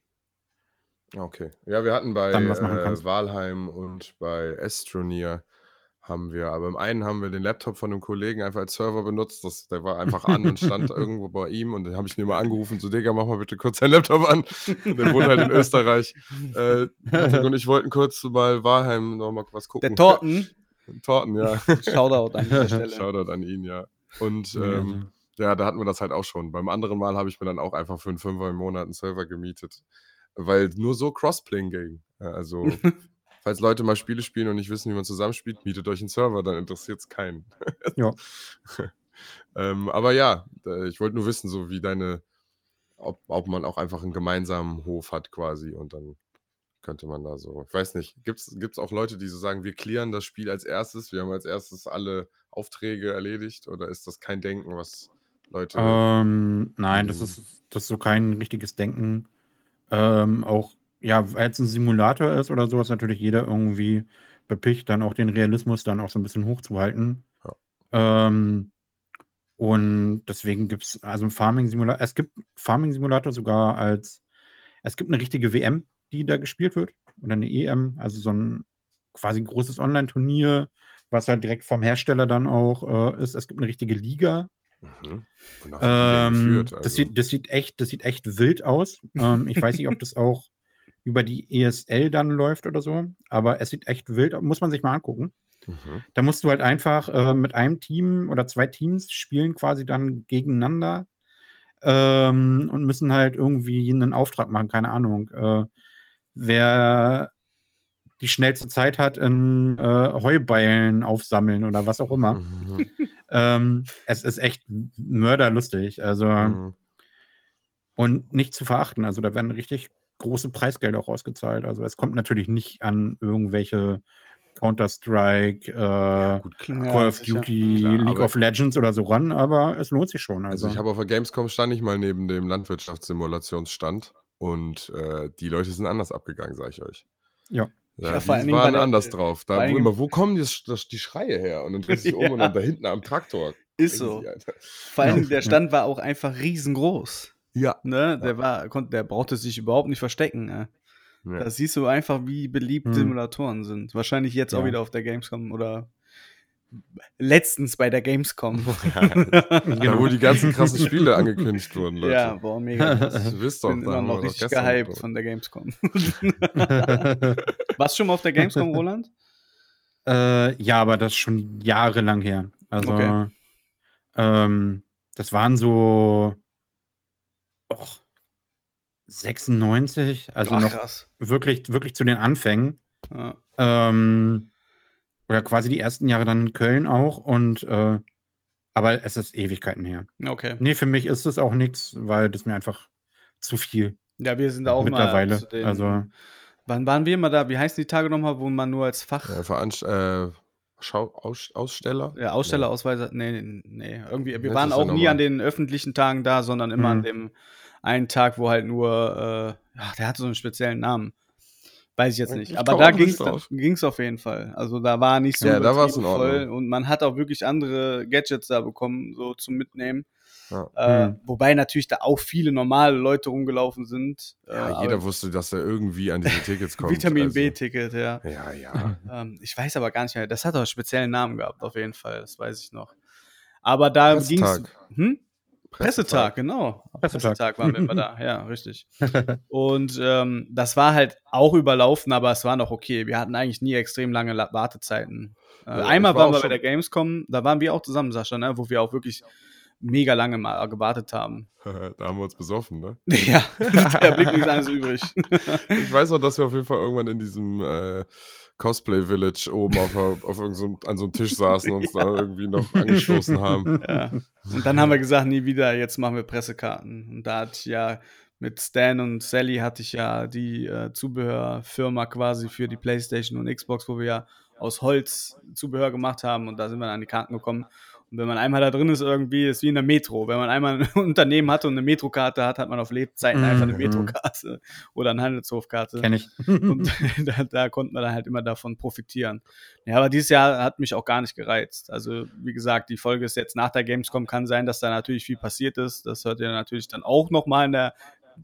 Okay. Ja, wir hatten bei äh. Walheim und bei Astroneer haben wir, aber im einen haben wir den Laptop von einem Kollegen einfach als Server benutzt. Das, der war einfach an und stand irgendwo bei ihm und dann habe ich ihn immer angerufen, so Digga, mach mal bitte kurz deinen Laptop an. Und der wohnt halt in Österreich. Äh, und ich wollten kurz mal Wahlheim noch mal was gucken. Der Torten. Torten, ja. Shoutout an dieser Stelle. Shoutout an ihn, ja. Und ähm, ja, da hatten wir das halt auch schon. Beim anderen Mal habe ich mir dann auch einfach für einen Fünfer im Monat einen Server gemietet, weil nur so Crossplaying ging. Also falls Leute mal Spiele spielen und nicht wissen, wie man zusammenspielt, mietet euch einen Server, dann interessiert es keinen. Ja. ähm, aber ja, ich wollte nur wissen, so wie deine, ob, ob man auch einfach einen gemeinsamen Hof hat quasi und dann könnte man da so, ich weiß nicht, gibt es auch Leute, die so sagen, wir klären das Spiel als erstes, wir haben als erstes alle Aufträge erledigt oder ist das kein Denken, was Leute... Ähm, nein, das Mhm. ist, das ist so kein richtiges Denken. Ähm, auch, ja, weil es ein Simulator ist oder so, ist natürlich jeder irgendwie bepicht, dann auch den Realismus dann auch so ein bisschen hochzuhalten. Ähm, und deswegen gibt es, also ein Farming-Simulator, es gibt Farming-Simulator sogar als, es gibt eine richtige WM, die da gespielt wird, oder eine EM, also so ein quasi großes Online-Turnier, was halt direkt vom Hersteller dann auch äh, ist. Es gibt eine richtige Liga, Mhm. Ähm, geführt? das, Also, sieht, das, sieht echt, das sieht echt wild aus. ähm, ich weiß nicht, ob das auch über die ESL dann läuft oder so, aber es sieht echt wild aus. Muss man sich mal angucken. mhm. Da musst du halt einfach äh, mit einem Team oder zwei Teams spielen quasi dann gegeneinander ähm, und müssen halt irgendwie einen Auftrag machen, keine Ahnung. Äh, wer die schnellste Zeit hat in äh, Heubeilen aufsammeln oder was auch immer. Mhm. Ähm, es ist echt mörderlustig. Also, Mhm. und nicht zu verachten. Also, da werden richtig große Preisgelder auch ausgezahlt. Also, es kommt natürlich nicht an irgendwelche Counter-Strike, äh. Ja, Call of. Duty, Klar, League of Legends oder so ran, aber es lohnt sich schon. Also Also, ich habe auf der Gamescom stand ich mal neben dem Landwirtschaftssimulationsstand und äh, die Leute sind anders abgegangen, sage ich euch. Ja. Ja, Ja, die vor allen Dingen waren bei der- anders drauf. Da wo immer, wo kommen die, das, die Schreie her? Und dann drehst du dich um und dann da hinten am Traktor. Ist so. Vor allem, Ja. der Stand war auch einfach riesengroß. Ja. Ne? Der, war, konnte, der brauchte sich überhaupt nicht verstecken. Ne? ja. Da siehst du einfach, wie beliebt Hm. Simulatoren sind. Wahrscheinlich jetzt auch Ja. wieder auf der Gamescom oder letztens bei der Gamescom. Da, Genau. wo die ganzen krassen Spiele angekündigt wurden, Leute. ja, boah, mega. krass. Du wisst Ich doch, bin immer noch richtig gehypt von der Gamescom. Warst du schon mal auf der Gamescom, Roland? Äh, ja, aber das ist schon jahrelang her. Also, Okay. ähm, das waren so och, 96, also Ach, noch krass. wirklich, wirklich zu den Anfängen. Ja. Ähm, oder quasi die ersten Jahre dann in Köln auch. Und äh, aber es ist Ewigkeiten her. Okay. Nee, für mich ist es auch nichts, weil das mir einfach zu viel Ja, wir sind da auch mittlerweile. mal zu den, also, Wann waren wir mal da? Wie heißen die Tage nochmal, wo man nur als Fach Ja, Veranst äh, Schau Aus Aussteller? Ja, Ausstellerausweise, nee, nee, nee, irgendwie, wir waren das ja auch nie an den öffentlichen Tagen da, sondern immer an Mhm. dem einen Tag, wo halt nur, äh, ach, der hatte so einen speziellen Namen. Weiß ich jetzt nicht. Ich Aber da ging es auf jeden Fall. Also da war nicht so Ja, da Ordnung. und man hat auch wirklich andere Gadgets da bekommen, so zum Mitnehmen. Ja. Äh, Mhm. Wobei natürlich da auch viele normale Leute rumgelaufen sind. Ja, äh, jeder aber wusste, dass er irgendwie an diese Tickets kommt. Vitamin also. B-Ticket, ja. Ja, ja. Ähm, ich weiß aber gar nicht mehr. Das hat auch einen speziellen Namen gehabt, auf jeden Fall. Das weiß ich noch. Aber da ging es. Pressetag. Hm? Pressetag, genau. Pressetag. Pressetag waren wir immer da, ja, richtig. Und ähm, das war halt auch überlaufen, aber es war noch okay. Wir hatten eigentlich nie extrem lange La Wartezeiten. Äh, Ja, einmal war waren wir bei der Gamescom, da waren wir auch zusammen, Sascha, ne, wo wir auch wirklich mega lange mal gewartet haben. da haben wir uns besoffen, ne? ja, da blieb nichts anderes übrig. Ich weiß noch, dass wir auf jeden Fall irgendwann in diesem äh, Cosplay Village oben auf, auf irgend so, an so einem Tisch saßen und uns da irgendwie noch angestoßen haben. Ja. Und dann haben wir gesagt, nie wieder, jetzt machen wir Pressekarten. Und da ich ja mit Stan und Sally hatte ich ja die äh, Zubehörfirma quasi für die Playstation und Xbox, wo wir ja aus Holz Zubehör gemacht haben und da sind wir dann an die Karten gekommen. Und wenn man einmal da drin ist, irgendwie ist wie in der Metro. Wenn man einmal ein Unternehmen hatte und eine Metrokarte hat, hat man auf Lebzeiten einfach eine Mhm. Metrokarte oder eine Handelshofkarte. Kenn ich. Und da, da konnten wir dann halt immer davon profitieren. Ja, aber dieses Jahr hat mich auch gar nicht gereizt. Also, wie gesagt, die Folge ist jetzt nach der Gamescom. Kann sein, dass da natürlich viel passiert ist. Das hört ihr natürlich dann auch nochmal in der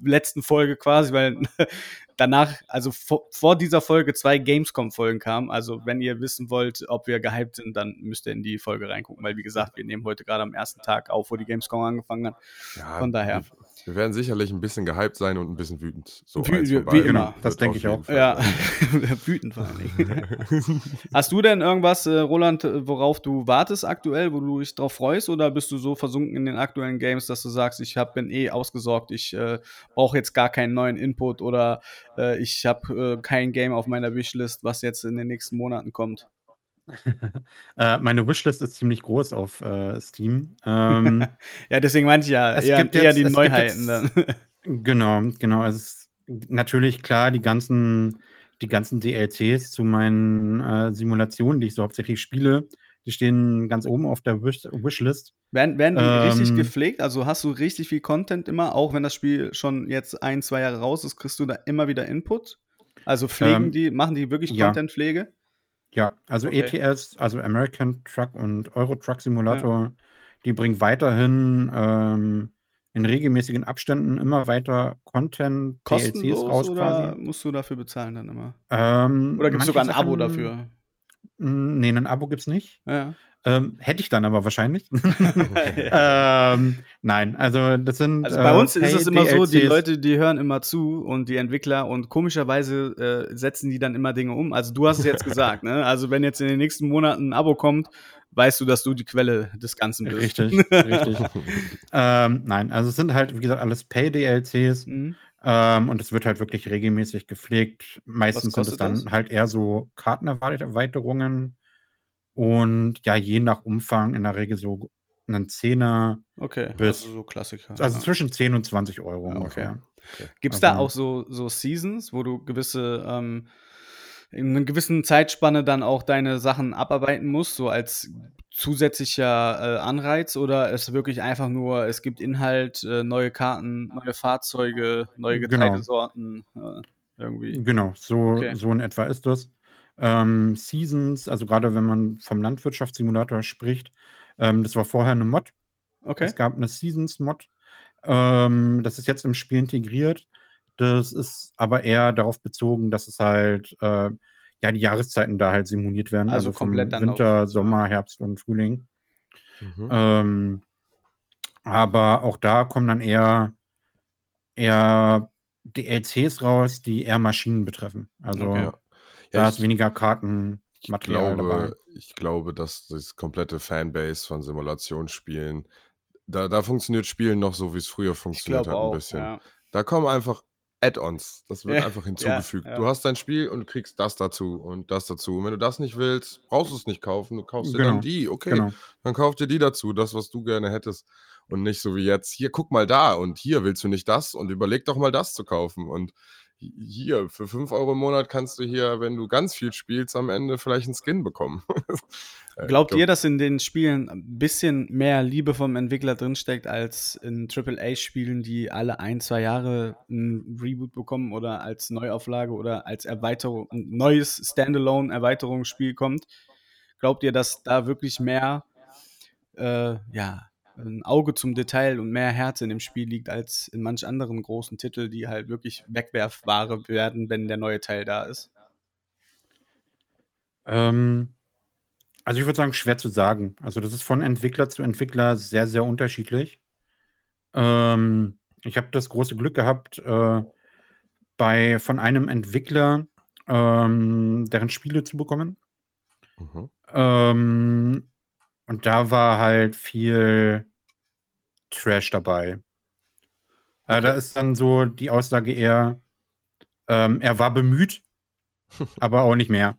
letzten Folge quasi, weil danach, also vor, vor dieser Folge zwei Gamescom-Folgen kamen. Also wenn ihr wissen wollt, ob wir gehypt sind, dann müsst ihr in die Folge reingucken, weil wie gesagt, wir nehmen heute gerade am ersten Tag auf, wo die Gamescom angefangen hat. Ja, Von daher. Wir werden sicherlich ein bisschen gehypt sein und ein bisschen wütend. So Wie- wie- wie immer. wird Das denke ich auch. Fall Ja, wütend vor Dingen. Hast du denn irgendwas, äh, Roland, äh, worauf du wartest aktuell, wo du dich drauf freust, oder bist du so versunken in den aktuellen Games, dass du sagst, ich hab, bin eh ausgesorgt, ich äh, brauche jetzt gar keinen neuen Input oder äh, ich habe äh, kein Game auf meiner Wishlist, was jetzt in den nächsten Monaten kommt? Äh, meine Wishlist ist ziemlich groß auf äh, Steam. Ähm, Ja, deswegen meinte ich ja Es eher, gibt eher jetzt- die Neuheiten dann. jetzt- genau, genau. Es ist natürlich klar, die ganzen, die ganzen DLCs zu meinen äh, Simulationen, die ich so hauptsächlich spiele, die stehen ganz oben auf der Wish Wishlist. Werden, werden die richtig Ähm, gepflegt? Also hast du richtig viel Content immer, auch wenn das Spiel schon jetzt ein, zwei Jahre raus ist, kriegst du da immer wieder Input? Also pflegen Ähm, die, machen die wirklich ja. Content-Pflege? Ja, also Okay. ETS, also American Truck und Euro Truck Simulator, die bringen weiterhin ähm, in regelmäßigen Abständen immer weiter Content, DLCs Kostenlos raus oder quasi. musst du dafür bezahlen dann immer? Ähm, Oder gibt es sogar ein Abo Sachen- dafür? Mm, Nee, ein Abo gibt's nicht. Ja. Ähm, hätte ich dann aber wahrscheinlich. ähm, nein, also das sind. Also bei äh, uns ist es immer so, die. Leute, die hören immer zu und die Entwickler und komischerweise äh, setzen die dann immer Dinge um. Also du hast es jetzt gesagt, ne? Also wenn jetzt in den nächsten Monaten ein Abo kommt, weißt du, dass du die Quelle des Ganzen bist. Richtig, richtig. ähm, nein, also es sind halt, wie gesagt, alles Pay-DLCs. Mhm. Ähm, und es wird halt wirklich regelmäßig gepflegt. Meistens sind es dann das? halt eher so Kartenerweiterungen. Und ja, je nach Umfang in der Regel so einen Zehner, Okay, Bis- also so Klassiker. also ja. zwischen 10 und 20 Euro Ja, okay. ungefähr. Gibt es da Also- auch so, so Seasons, wo du gewisse, ähm, in einer gewissen Zeitspanne dann auch deine Sachen abarbeiten musst, so als zusätzlicher äh, Anreiz? Oder ist wirklich einfach nur, es gibt Inhalt, äh, neue Karten, neue Fahrzeuge, neue Genau. Getreidesorten? Äh, irgendwie. Genau, so, Okay. so in etwa ist das. Ähm, Seasons, also gerade wenn man vom Landwirtschaftssimulator spricht, ähm, das war vorher eine Mod. Okay. Es gab eine Seasons-Mod. Ähm, das ist jetzt im Spiel integriert. Das ist aber eher darauf bezogen, dass es halt äh, ja die Jahreszeiten da halt simuliert werden. Also Also, komplett dann Winter, auf- Sommer, Herbst und Frühling. Mhm. Ähm, aber auch da kommen dann eher, eher DLCs raus, die eher Maschinen betreffen. Also Okay. Da Ja, ist ich, weniger ich, Kartenmaterial dabei. glaube, ich glaube, dass das komplette Fanbase von Simulationsspielen, da, da funktioniert Spielen noch so, wie es früher Ich funktioniert hat, ein auch. bisschen. Ja. Da kommen einfach Add-ons. Das wird Ja, einfach ja, hinzugefügt. ja. Du hast dein Spiel und kriegst das dazu und das dazu. Und wenn du das nicht willst, brauchst du es nicht kaufen. Du kaufst dir Genau, dann die. Okay, Genau. dann kauf dir die dazu, das, was du gerne hättest. Und nicht so wie jetzt, hier, guck mal da und hier willst du nicht das und überleg doch mal das zu kaufen. Und hier, für 5 Euro im Monat kannst du hier, wenn du ganz viel spielst, am Ende vielleicht einen Skin bekommen. Äh, Glaubt glaub- ihr, dass in den Spielen ein bisschen mehr Liebe vom Entwickler drinsteckt, als in AAA-Spielen, die alle ein, zwei Jahre ein Reboot bekommen oder als Neuauflage oder als Erweiterung, ein neues Standalone-Erweiterungsspiel kommt? Glaubt ihr, dass da wirklich mehr, äh, ja, ein Auge zum Detail und mehr Herz in dem Spiel liegt, als in manch anderen großen Titel, die halt wirklich Wegwerfware werden, wenn der neue Teil da ist? Ähm, also ich würde sagen, schwer zu sagen. Also das ist von Entwickler zu Entwickler sehr, sehr unterschiedlich. Ähm, ich habe das große Glück gehabt, äh, bei von einem Entwickler ähm, deren Spiele zu bekommen. Mhm. Ähm, und da war halt viel Trash dabei. Äh, da ist dann so die Aussage eher, ähm, er war bemüht, aber auch nicht mehr.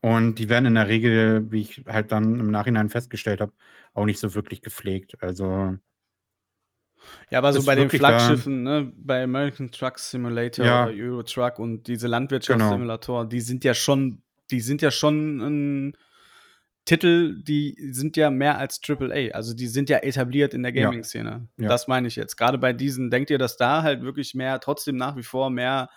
Und die werden in der Regel, wie ich halt dann im Nachhinein festgestellt habe, auch nicht so wirklich gepflegt. Also Ja, aber so bei den da- Flaggschiffen, ne, bei American Truck Simulator Ja. oder Euro Truck und diese Genau. Landwirtschaftssimulatoren, die sind ja schon, die sind ja schon ein Titel, die sind ja mehr als AAA. Also die sind ja etabliert in der Ja. Gaming-Szene. Ja. Das meine ich jetzt. Gerade bei diesen, denkt ihr, dass da halt wirklich mehr, trotzdem nach wie vor mehr,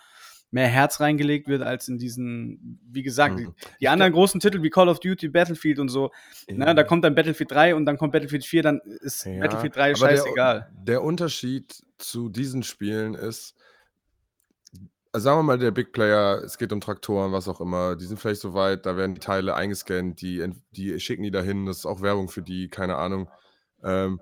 mehr Herz reingelegt wird als in diesen, wie gesagt, die, Mhm. die anderen großen Titel wie Call of Duty, Battlefield und so, ne, da kommt dann Battlefield 3 und dann kommt Battlefield 4, dann ist Ja, Battlefield 3 aber der- scheißegal. Der, Unterschied zu diesen Spielen ist, also sagen wir mal, der Big Player, es geht um Traktoren, was auch immer, die sind vielleicht so weit, da werden die Teile eingescannt, die, die schicken die dahin, das ist auch Werbung für die, keine Ahnung. Ähm,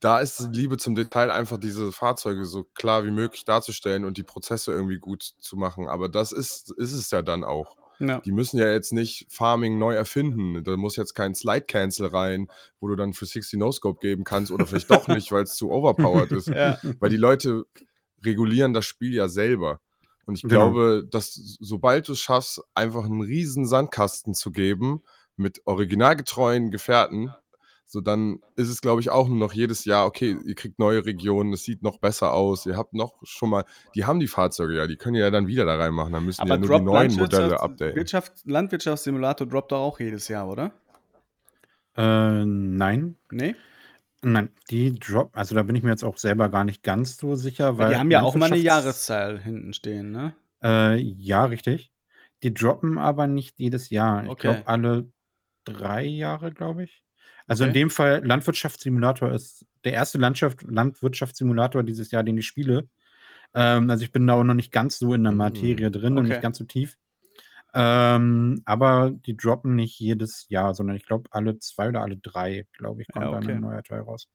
da ist Liebe zum Detail einfach, diese Fahrzeuge so klar wie möglich darzustellen und die Prozesse irgendwie gut zu machen. Aber das ist, ist es ja dann auch. Ja. Die müssen ja jetzt nicht Farming neu erfinden. Da muss jetzt kein Slide Cancel rein, wo du dann für 60 No-Scope geben kannst oder vielleicht doch nicht, weil es zu overpowered ist. Ja. Weil die Leute regulieren das Spiel ja selber. Und ich Genau. glaube, dass sobald du es schaffst, einfach einen riesen Sandkasten zu geben mit originalgetreuen Gefährten, so dann ist es, glaube ich, auch nur noch jedes Jahr, okay, ihr kriegt neue Regionen, es sieht noch besser aus, ihr habt noch schon mal, die haben die Fahrzeuge ja, die können ja dann wieder da reinmachen, dann müssen die Aber ja nur Drop die neuen Modelle updaten. Wirtschaft, Landwirtschaftssimulator droppt doch auch jedes Jahr, oder? Äh, nein. Nee? Nein, die Drop, also da bin ich mir jetzt auch selber gar nicht ganz so sicher, Weil die haben ja auch mal eine Jahreszahl hinten stehen, ne? Äh, ja, richtig. Die droppen aber nicht jedes Jahr. Ich Okay. glaube, alle drei Jahre, glaube ich. Also in Okay. dem Fall, Landwirtschaftssimulator ist der erste Landschaft, Landwirtschaftssimulator dieses Jahr, den ich spiele. Ähm, also ich bin da auch noch nicht ganz so in der Mhm. Materie drin und Okay. nicht ganz so tief. Ähm, aber die droppen nicht jedes Jahr, sondern ich glaube, alle zwei oder alle drei, glaube ich, kommt Ja, dann okay. ein neuer Teil raus.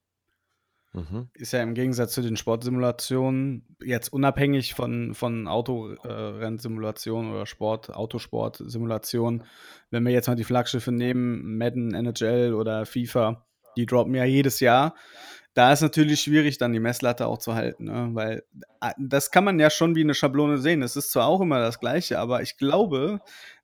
Mhm. Ist ja im Gegensatz zu den Sportsimulationen jetzt unabhängig von, von Autorennsimulationen oder Sport, Autosport-Simulationen. Wenn wir jetzt mal die Flaggschiffe nehmen, Madden, NHL oder FIFA, die droppen ja jedes Jahr. Da ist natürlich schwierig, dann die Messlatte auch zu halten, ne? weil äh, das kann man ja schon wie eine Schablone sehen. Es ist zwar auch immer das Gleiche, aber ich glaube,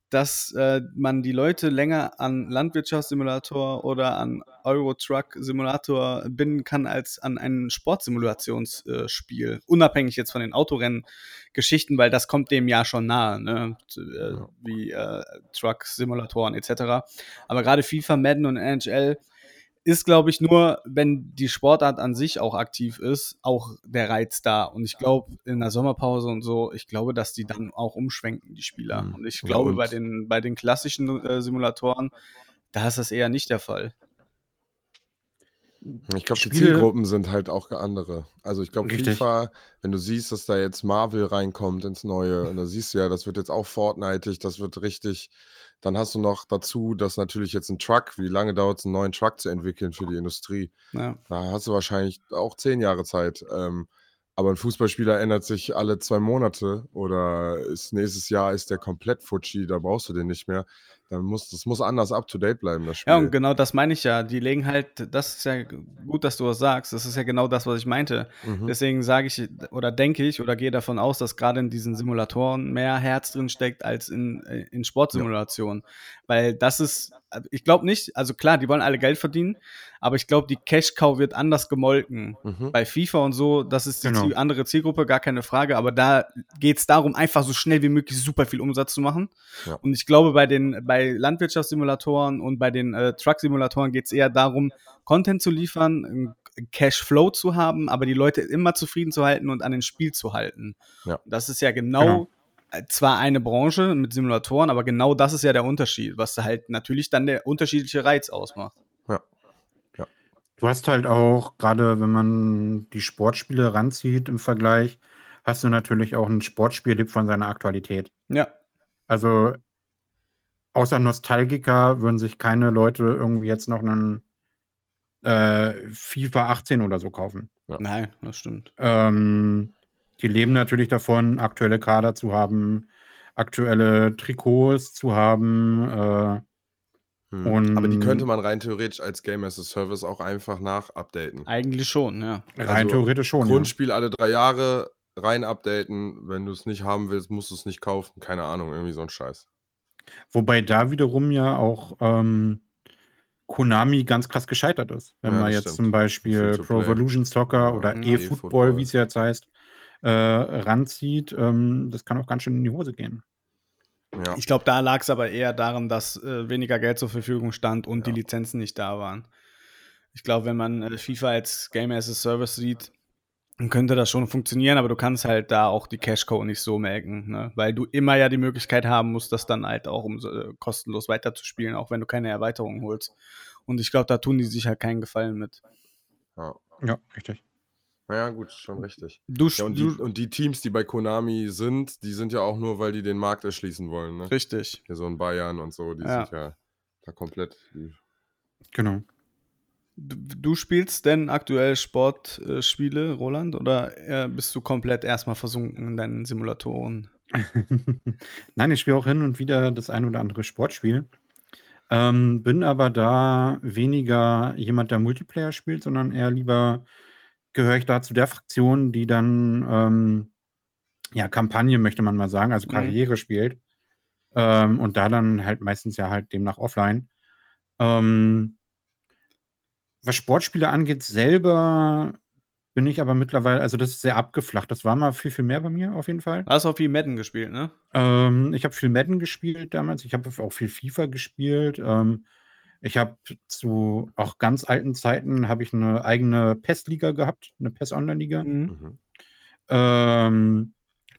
dass äh, man die Leute länger an Landwirtschaftssimulator oder an Euro-Truck-Simulator binden kann als an ein Sportsimulationsspiel. Unabhängig jetzt von den Autorennen-Geschichten, weil das kommt dem ja schon nahe, ne? Äh, wie äh, Truck-Simulatoren etc. Aber gerade FIFA, Madden und NHL ist, glaube ich, nur, wenn die Sportart an sich auch aktiv ist, auch der Reiz da. Und ich glaube, in der Sommerpause und so, ich glaube, dass die dann auch umschwenken, die Spieler. Mhm. Und ich glaube, bei den, bei den klassischen äh, Simulatoren, da ist das eher nicht der Fall. Ich glaube, die Zielgruppen sind halt auch andere. Also ich glaube. FIFA, wenn du siehst, dass da jetzt Marvel reinkommt ins Neue, und da siehst du ja, das wird jetzt auch Fortniteig, das wird richtig. Dann hast du noch dazu, dass natürlich jetzt ein Truck, wie lange dauert es, einen neuen Truck zu entwickeln für die Industrie? Ja. Da hast du wahrscheinlich auch zehn Jahre Zeit. Ähm, aber ein Fußballspieler ändert sich alle zwei Monate oder ist nächstes Jahr ist der komplett Futschi, da brauchst du den nicht mehr. Dann muss, das muss anders up to date bleiben, das Spiel. Ja, und genau das meine ich ja. Die legen halt, das ist ja gut, dass du das sagst. Das ist ja genau das, was ich meinte. Mhm. Deswegen sage ich oder denke ich oder gehe davon aus, dass gerade in diesen Simulatoren mehr Herz drin steckt als in, äh, in Sportsimulationen. Weil das ist, ich glaube nicht, also klar, die wollen alle Geld verdienen, aber ich glaube, die Cash-Cow wird anders gemolken. Mhm. Bei FIFA und so, das ist die Genau. Ziel, andere Zielgruppe, gar keine Frage, aber da geht es darum, einfach so schnell wie möglich super viel Umsatz zu machen. Ja. Und ich glaube, bei den bei Landwirtschaftssimulatoren und bei den äh, Truck-Simulatoren geht es eher darum, Content zu liefern, Cashflow zu haben, aber die Leute immer zufrieden zu halten und an den Spiel zu halten. Ja. Das ist ja genau, Genau. äh, zwar eine Branche mit Simulatoren, aber genau das ist ja der Unterschied, was halt natürlich dann der unterschiedliche Reiz ausmacht. Du hast halt auch, gerade wenn man die Sportspiele ranzieht im Vergleich, hast du natürlich auch ein Sportspiel lebt von seiner Aktualität. Ja, Also außer Nostalgiker würden sich keine Leute irgendwie jetzt noch einen äh, FIFA 18 oder so kaufen. nein, das stimmt. Ähm, die leben natürlich davon, aktuelle Kader zu haben, aktuelle Trikots zu haben. Äh, Hm. Und- Aber die könnte man rein theoretisch als Game as a Service auch einfach nach-updaten. Eigentlich schon, ja. rein Also theoretisch schon. Ja. Grundspiel alle drei Jahre rein updaten. Wenn du es nicht haben willst, musst du es nicht kaufen. Keine Ahnung, irgendwie so ein Scheiß. Wobei da wiederum ja auch ähm, Konami ganz krass gescheitert ist. Wenn Ja, man jetzt stimmt. zum Beispiel Pro. Evolution Soccer oder Ja, E-Football, E-Football. wie es jetzt heißt, äh, ranzieht, ähm, das kann auch ganz schön in die Hose gehen. Ja. Ich glaube, da lag es aber eher daran, dass äh, weniger Geld zur Verfügung stand und Ja. die Lizenzen nicht da waren. Ich glaube, wenn man äh, FIFA als Game as a Service sieht, dann könnte das schon funktionieren, aber du kannst halt da auch die Cash-Cow nicht so melken, ne? weil du immer ja die Möglichkeit haben musst, das dann halt auch um, äh, kostenlos weiterzuspielen, auch wenn du keine Erweiterung holst. Und ich glaube, da tun die sich halt keinen Gefallen mit. Ja. Ja, richtig. Ja, gut, schon richtig. Du, Ja, und die, und die Teams, die bei Konami sind, die sind ja auch nur, weil die den Markt erschließen wollen. Ne? richtig. Hier so in Bayern und so, die Ja. sind ja da komplett. Genau. Du, du spielst denn aktuell Sportspiele, Roland, oder äh, bist du komplett erstmal versunken in deinen Simulatoren? Nein, ich spiele auch hin und wieder das ein oder andere Sportspiel. Ähm, bin aber da weniger jemand, der Multiplayer spielt, sondern eher lieber gehöre ich da zu der Fraktion, die dann ähm, ja Kampagne, möchte man mal sagen, also Mhm. Karriere spielt. Ähm, und da dann halt meistens ja halt demnach offline. Ähm, was Sportspiele angeht, selber bin ich aber mittlerweile, also das ist sehr abgeflacht. Das war mal viel, viel mehr bei mir auf jeden Fall. Hast auch viel Madden gespielt, ne? Ähm, ich habe viel Madden gespielt damals. Ich habe auch viel FIFA gespielt. Ähm, ich habe zu auch ganz alten Zeiten habe ich eine eigene PES-Liga gehabt, eine PES-Online-Liga, Mhm. mhm. ähm,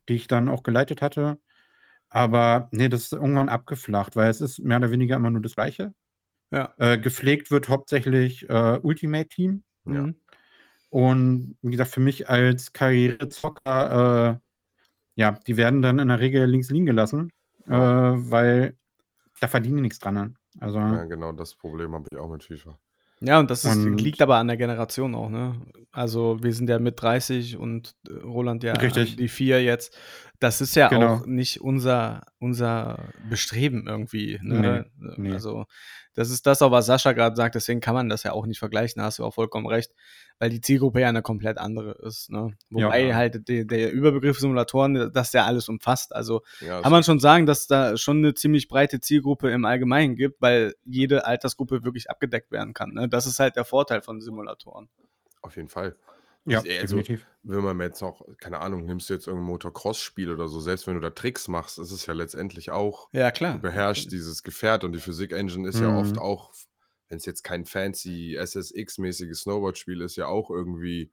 die ich dann auch geleitet hatte. Aber nee, das ist irgendwann abgeflacht, weil es ist mehr oder weniger immer nur das Gleiche. Ja. Äh, gepflegt wird hauptsächlich äh, Ultimate Team. Ja. Mhm. Und wie gesagt, für mich als Karrierezocker, äh, ja, die werden dann in der Regel links liegen gelassen, äh, weil da verdienen die nichts dran. ne? Also, ja, genau das Problem habe ich auch mit FIFA. Ja, und das ist, Und- liegt aber an der Generation auch, ne? Also wir sind ja mit 30 und äh, Roland ja Richtig. die vier jetzt. Das ist ja Genau. auch nicht unser, unser Bestreben irgendwie. Ne? nee. Also das ist das auch, was Sascha gerade sagt, deswegen kann man das ja auch nicht vergleichen, da hast du auch vollkommen recht, weil die Zielgruppe ja eine komplett andere ist. Ne? Wobei Ja. halt der, der Überbegriff Simulatoren das ja alles umfasst. Also Ja, kann man schon sagen, dass da schon eine ziemlich breite Zielgruppe im Allgemeinen gibt, weil jede Altersgruppe wirklich abgedeckt werden kann. Ne? Das ist halt der Vorteil von Simulatoren. auf jeden Fall. Ja, Also, definitiv. Wenn man jetzt auch, keine Ahnung, nimmst du jetzt irgendein Motocross-Spiel oder so, selbst wenn du da Tricks machst, ist es ja letztendlich auch, Ja, du klar. beherrschst dieses Gefährt und die Physik-Engine ist ja Mhm. oft auch, wenn es jetzt kein fancy SSX-mäßiges Snowboard-Spiel ist, ja auch irgendwie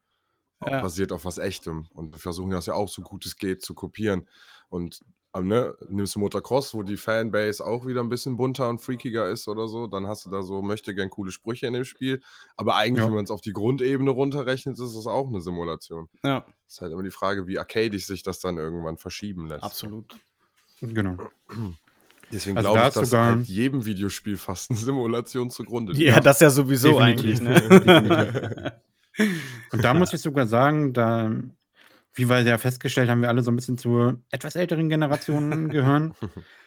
Ja. basiert auf was Echtem. Und wir versuchen das ja auch so gut es geht zu kopieren. Und ne, nimmst du Motocross, wo die Fanbase auch wieder ein bisschen bunter und freakiger ist oder so, dann hast du da so, möchte gern coole Sprüche in dem Spiel. Aber eigentlich, Ja. wenn man es auf die Grundebene runterrechnet, ist es auch eine Simulation. Ja, Ist halt immer die Frage, wie arcadisch sich das dann irgendwann verschieben lässt. absolut. Genau. Deswegen Also glaube da ich, dass sogar- halt jedem Videospiel fast eine Simulation zugrunde liegt. Ja, das ja sowieso Definitiv. eigentlich. Ne? Und da muss ich sogar sagen, da, wie wir ja festgestellt haben, wir alle so ein bisschen zu etwas älteren Generationen gehören,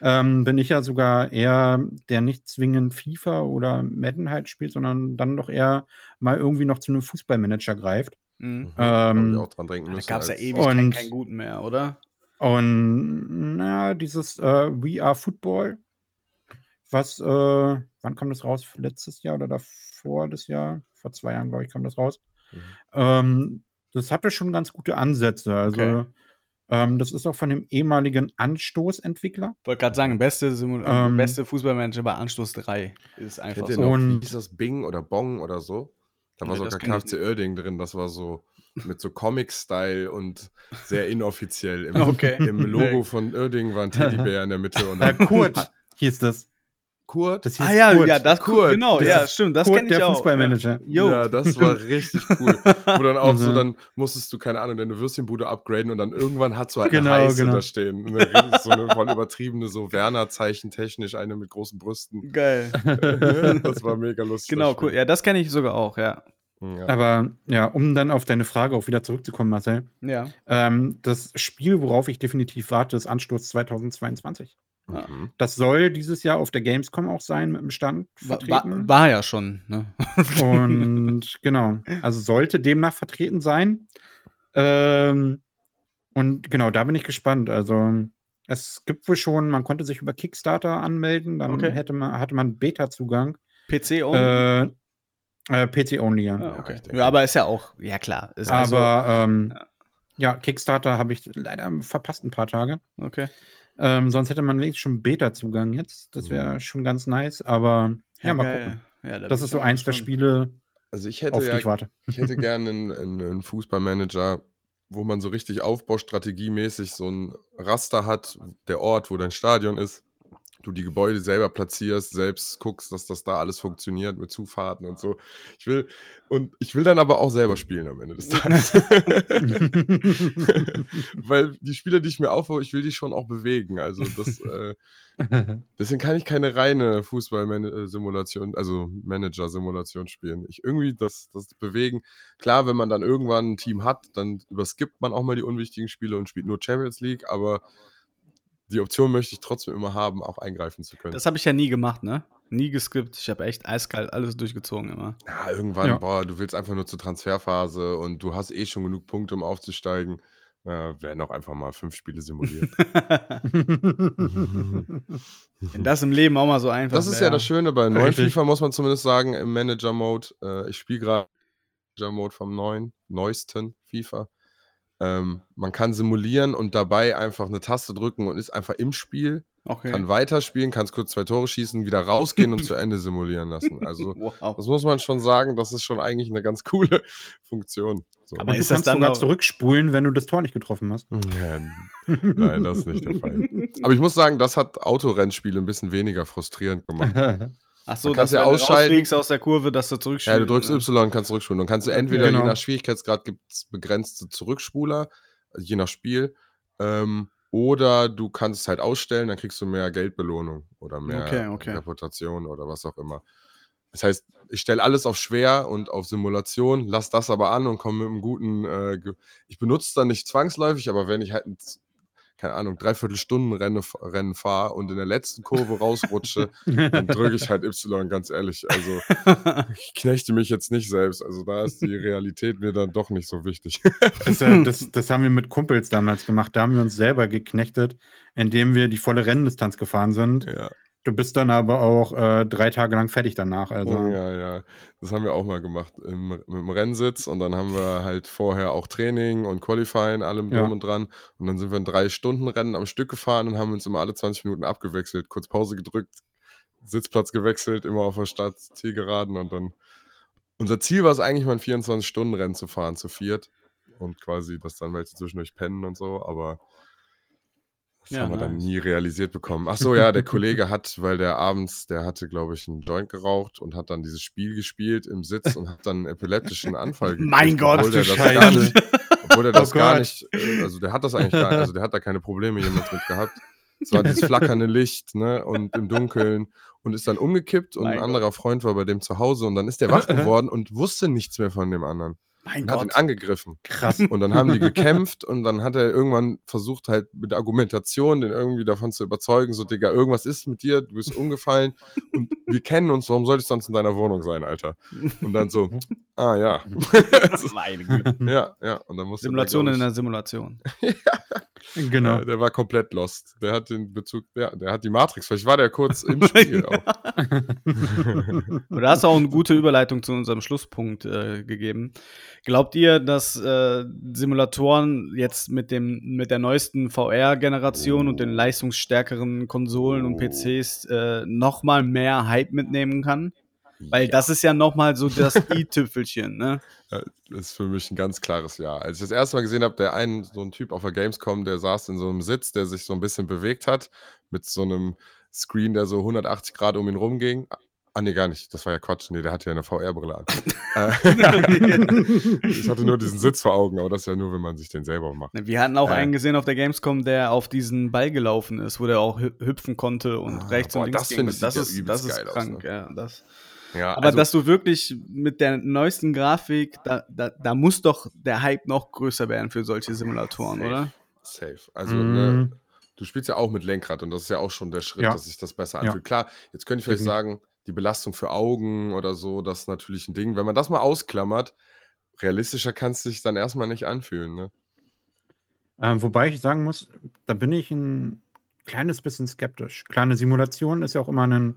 ähm, bin ich ja sogar eher, der nicht zwingend FIFA oder Madden halt spielt, sondern dann doch eher mal irgendwie noch zu einem Fußballmanager greift. mhm. Da hab Ähm, ich auch dran denken Da müssen. gab es ja ewig keinen, Und- keinen guten mehr, oder? Und na, dieses äh, We Are Football, was, äh, wann kam das raus? Letztes Jahr oder davor das Jahr? Vor zwei Jahren, glaube ich, kam das raus. Mhm. Ähm, das hatte schon ganz gute Ansätze. Also, Okay. ähm, das ist auch von dem ehemaligen Anstoßentwickler. Wollte gerade sagen, beste, Simul Ähm, beste Fußballmanager bei Anstoß 3 ist einfach so. Und- hieß das Bing oder Bong oder so? Da war Nee, sogar ich KFC Oerding drin, das war so mit so Comic-Style und sehr inoffiziell. Im, Okay. Im Logo von Oerding war ein Teddybär in der Mitte und Äh, Kurt hieß das. Kurt. das hieß Ah ja, Kurt. ja, das Kurt. genau, Das ja, stimmt, das kenne ich der auch. Fußballmanager. Jo. Ja, das war richtig cool. Wo dann auch so, Mhm. dann musstest du, keine Ahnung, deine Würstchenbude upgraden und dann irgendwann hat so eine Genau, heiße genau. da stehen. Und dann gibt es so eine voll übertriebene, so Werner-Zeichen technisch, eine mit großen Brüsten. Geil. Das war mega lustig. genau, cool. Ja, das kenne ich sogar auch, ja. Ja. Aber ja, um dann auf deine Frage auch wieder zurückzukommen, Marcel. Ja. Ähm, das Spiel, worauf ich definitiv warte, ist Ansturz 2022. Mhm. Das soll dieses Jahr auf der Gamescom auch sein mit dem Stand War, vertreten. war, war ja schon, ne? Und genau, also sollte demnach vertreten sein. Ähm, und genau, da bin ich gespannt. Also es gibt wohl schon, man konnte sich über Kickstarter anmelden, dann Okay. hätte man, hatte man Beta-Zugang. PC only. Äh, äh, PC only, ja. ah, ja, okay. Ja, aber ist ja auch, ja klar. Ist Aber ähm, ja. ja. Kickstarter habe ich leider verpasst ein paar Tage. also, okay. Ähm, sonst hätte man wenigstens schon Beta-Zugang jetzt. Das wäre Mhm. schon ganz nice, aber ja, mal geil. gucken. Ja, da Das ist so eins der. Spiele, Also ich hätte auf die ja ich warte. Ich hätte gerne einen, einen, einen Fußballmanager, wo man so richtig aufbaustrategiemäßig so ein Raster hat, der Ort, wo dein Stadion ist. Du die Gebäude selber platzierst, selbst guckst, dass das da alles funktioniert mit Zufahrten und so. Ich will, und ich will dann aber auch selber spielen am Ende des Tages. Weil die Spieler, die ich mir aufbaue, ich will die schon auch bewegen. Also das, äh, deswegen kann ich keine reine Fußball-Simulation, also Manager-Simulation spielen. Ich irgendwie das, das Bewegen, klar, wenn man dann irgendwann ein Team hat, dann überskippt man auch mal die unwichtigen Spiele und spielt nur Champions League, aber die Option möchte ich trotzdem immer haben, auch eingreifen zu können. Das habe ich ja nie gemacht, ne? Nie geskippt. Ich habe echt eiskalt alles durchgezogen immer. Ja, irgendwann, Ja. boah, du willst einfach nur zur Transferphase und du hast eh schon genug Punkte, um aufzusteigen. Äh, werden auch einfach mal fünf Spiele simuliert. Wenn das im Leben auch mal so einfach Das ist ja wär. das Schöne bei neuen Richtig. FIFA, muss man zumindest sagen, im Manager-Mode. Äh, ich spiele gerade Manager-Mode vom neuen, neuesten FIFA. Ähm, man kann simulieren und dabei einfach eine Taste drücken und ist einfach im Spiel, Okay. kann weiterspielen, kann kurz zwei Tore schießen, wieder rausgehen und zu Ende simulieren lassen. Also, wow. das muss man schon sagen, das ist schon eigentlich eine ganz coole Funktion. So. Aber Und ist du das kannst dann sogar zurückspulen, wenn du das Tor nicht getroffen hast. Ja, nein, das ist nicht der Fall. Aber ich muss sagen, das hat Autorennspiele ein bisschen weniger frustrierend gemacht. Ach so, Man kann's dass ja wenn ausschalten. du rausfliegst aus der Kurve, dass du zurückspielst. Ja, du drückst Y und kannst zurückspulen. Dann kannst du entweder, Genau. je nach Schwierigkeitsgrad gibt es begrenzte Zurückspuler, also je nach Spiel. Ähm, oder du kannst es halt ausstellen, dann kriegst du mehr Geldbelohnung oder mehr Okay, okay. Reputation oder was auch immer. Das heißt, ich stelle alles auf schwer und auf Simulation, lass das aber an und komme mit einem guten. Äh, ich benutze es dann nicht zwangsläufig, aber wenn ich halt ein, keine Ahnung, dreiviertel Stunden Rennen, Rennen fahre und in der letzten Kurve rausrutsche, dann drücke ich halt Y, ganz ehrlich. Also ich knechte mich jetzt nicht selbst. Also da ist die Realität mir dann doch nicht so wichtig. Das, äh, das, das haben wir mit Kumpels damals gemacht. Da haben wir uns selber geknechtet, indem wir die volle Renndistanz gefahren sind. ja, Du bist dann aber auch äh, drei Tage lang fertig danach. Also, oh, ja, ja. Das haben wir auch mal gemacht im, mit dem Rennsitz und dann haben wir halt vorher auch Training und Qualifying, allem Ja. drum und dran. Und dann sind wir ein drei Stunden Rennen am Stück gefahren und haben uns immer alle 20 Minuten abgewechselt, kurz Pause gedrückt, Sitzplatz gewechselt, immer auf der Stadt, Ziel geraden und dann. Unser Ziel war es eigentlich mal ein 24-Stunden-Rennen zu fahren, zu viert. Und quasi, dass dann welche zwischendurch pennen und so, aber das Ja, haben wir dann nice. nie realisiert bekommen. Ach so, ja, der Kollege hat, weil der abends, der hatte, glaube ich, einen Joint geraucht und hat dann dieses Spiel gespielt im Sitz und hat dann einen epileptischen Anfall gekriegt. Mein Gott, obwohl du das gar Scheiße. nicht, obwohl der Oh das gar Gott. nicht, äh, also der hat das eigentlich gar also der hat da keine Probleme jemals mit gehabt. Es war dieses flackernde Licht, ne, und im Dunkeln und ist dann umgekippt und Mein ein Gott. anderer Freund war bei dem zu Hause und dann ist der wach geworden und wusste nichts mehr von dem anderen. Mein Und hat ihn Gott. angegriffen. krass. Und dann haben die gekämpft und dann hat er irgendwann versucht, halt mit Argumentation den irgendwie davon zu überzeugen, so, Digga, irgendwas ist mit dir, du bist umgefallen und wir kennen uns, warum soll ich sonst in deiner Wohnung sein, Alter? Und dann so, ah ja. Meine Güte. ja, ja. Und dann musste Simulation der, in der Simulation. ich, genau. äh, der war komplett lost. Der hat den Bezug, ja, der hat die Matrix, vielleicht war der kurz im Spiel auch. Und da hast du auch eine gute Überleitung zu unserem Schlusspunkt äh, gegeben. Glaubt ihr, dass äh, Simulatoren jetzt mit, dem, mit der neuesten VR-Generation und den leistungsstärkeren Konsolen und Oh. PCs äh, nochmal mehr Hype mitnehmen kann? Weil Ja. das ist ja nochmal so das i-Tüpfelchen, ne? Das ist für mich ein ganz klares Ja. Als ich das erste Mal gesehen habe, der einen, so ein Typ auf der Gamescom, der saß in so einem Sitz, der sich so ein bisschen bewegt hat, mit so einem Screen, der so 180 Grad um ihn rumging. Ah, nee, gar nicht. Das war ja Quatsch. Nee, der hatte ja eine VR-Brille an. Äh, ich hatte nur diesen Sitz vor Augen, aber das ist ja nur, wenn man sich den selber macht. Wir hatten auch Äh. einen gesehen auf der Gamescom, der auf diesen Ball gelaufen ist, wo der auch hü- hüpfen konnte und Ah, rechts boah, und links das ging. finde ich, das ja ist, übelst das ist geil aus, krank, ne? ja. Das. Ja, Aber also, dass du wirklich mit der neuesten Grafik, da, da, da muss doch der Hype noch größer werden für solche Simulatoren, Safe. oder? Safe. Also, Mm. ne, du spielst ja auch mit Lenkrad und das ist ja auch schon der Schritt, Ja. dass sich das besser Ja. anfühlt. Klar, jetzt könnte ich vielleicht Definitiv. sagen, die Belastung für Augen oder so, das ist natürlich ein Ding. Wenn man das mal ausklammert, realistischer kann es sich dann erstmal nicht anfühlen. Ne? Ähm, wobei ich sagen muss, da bin ich ein kleines bisschen skeptisch. Kleine Simulation ist ja auch immer ein,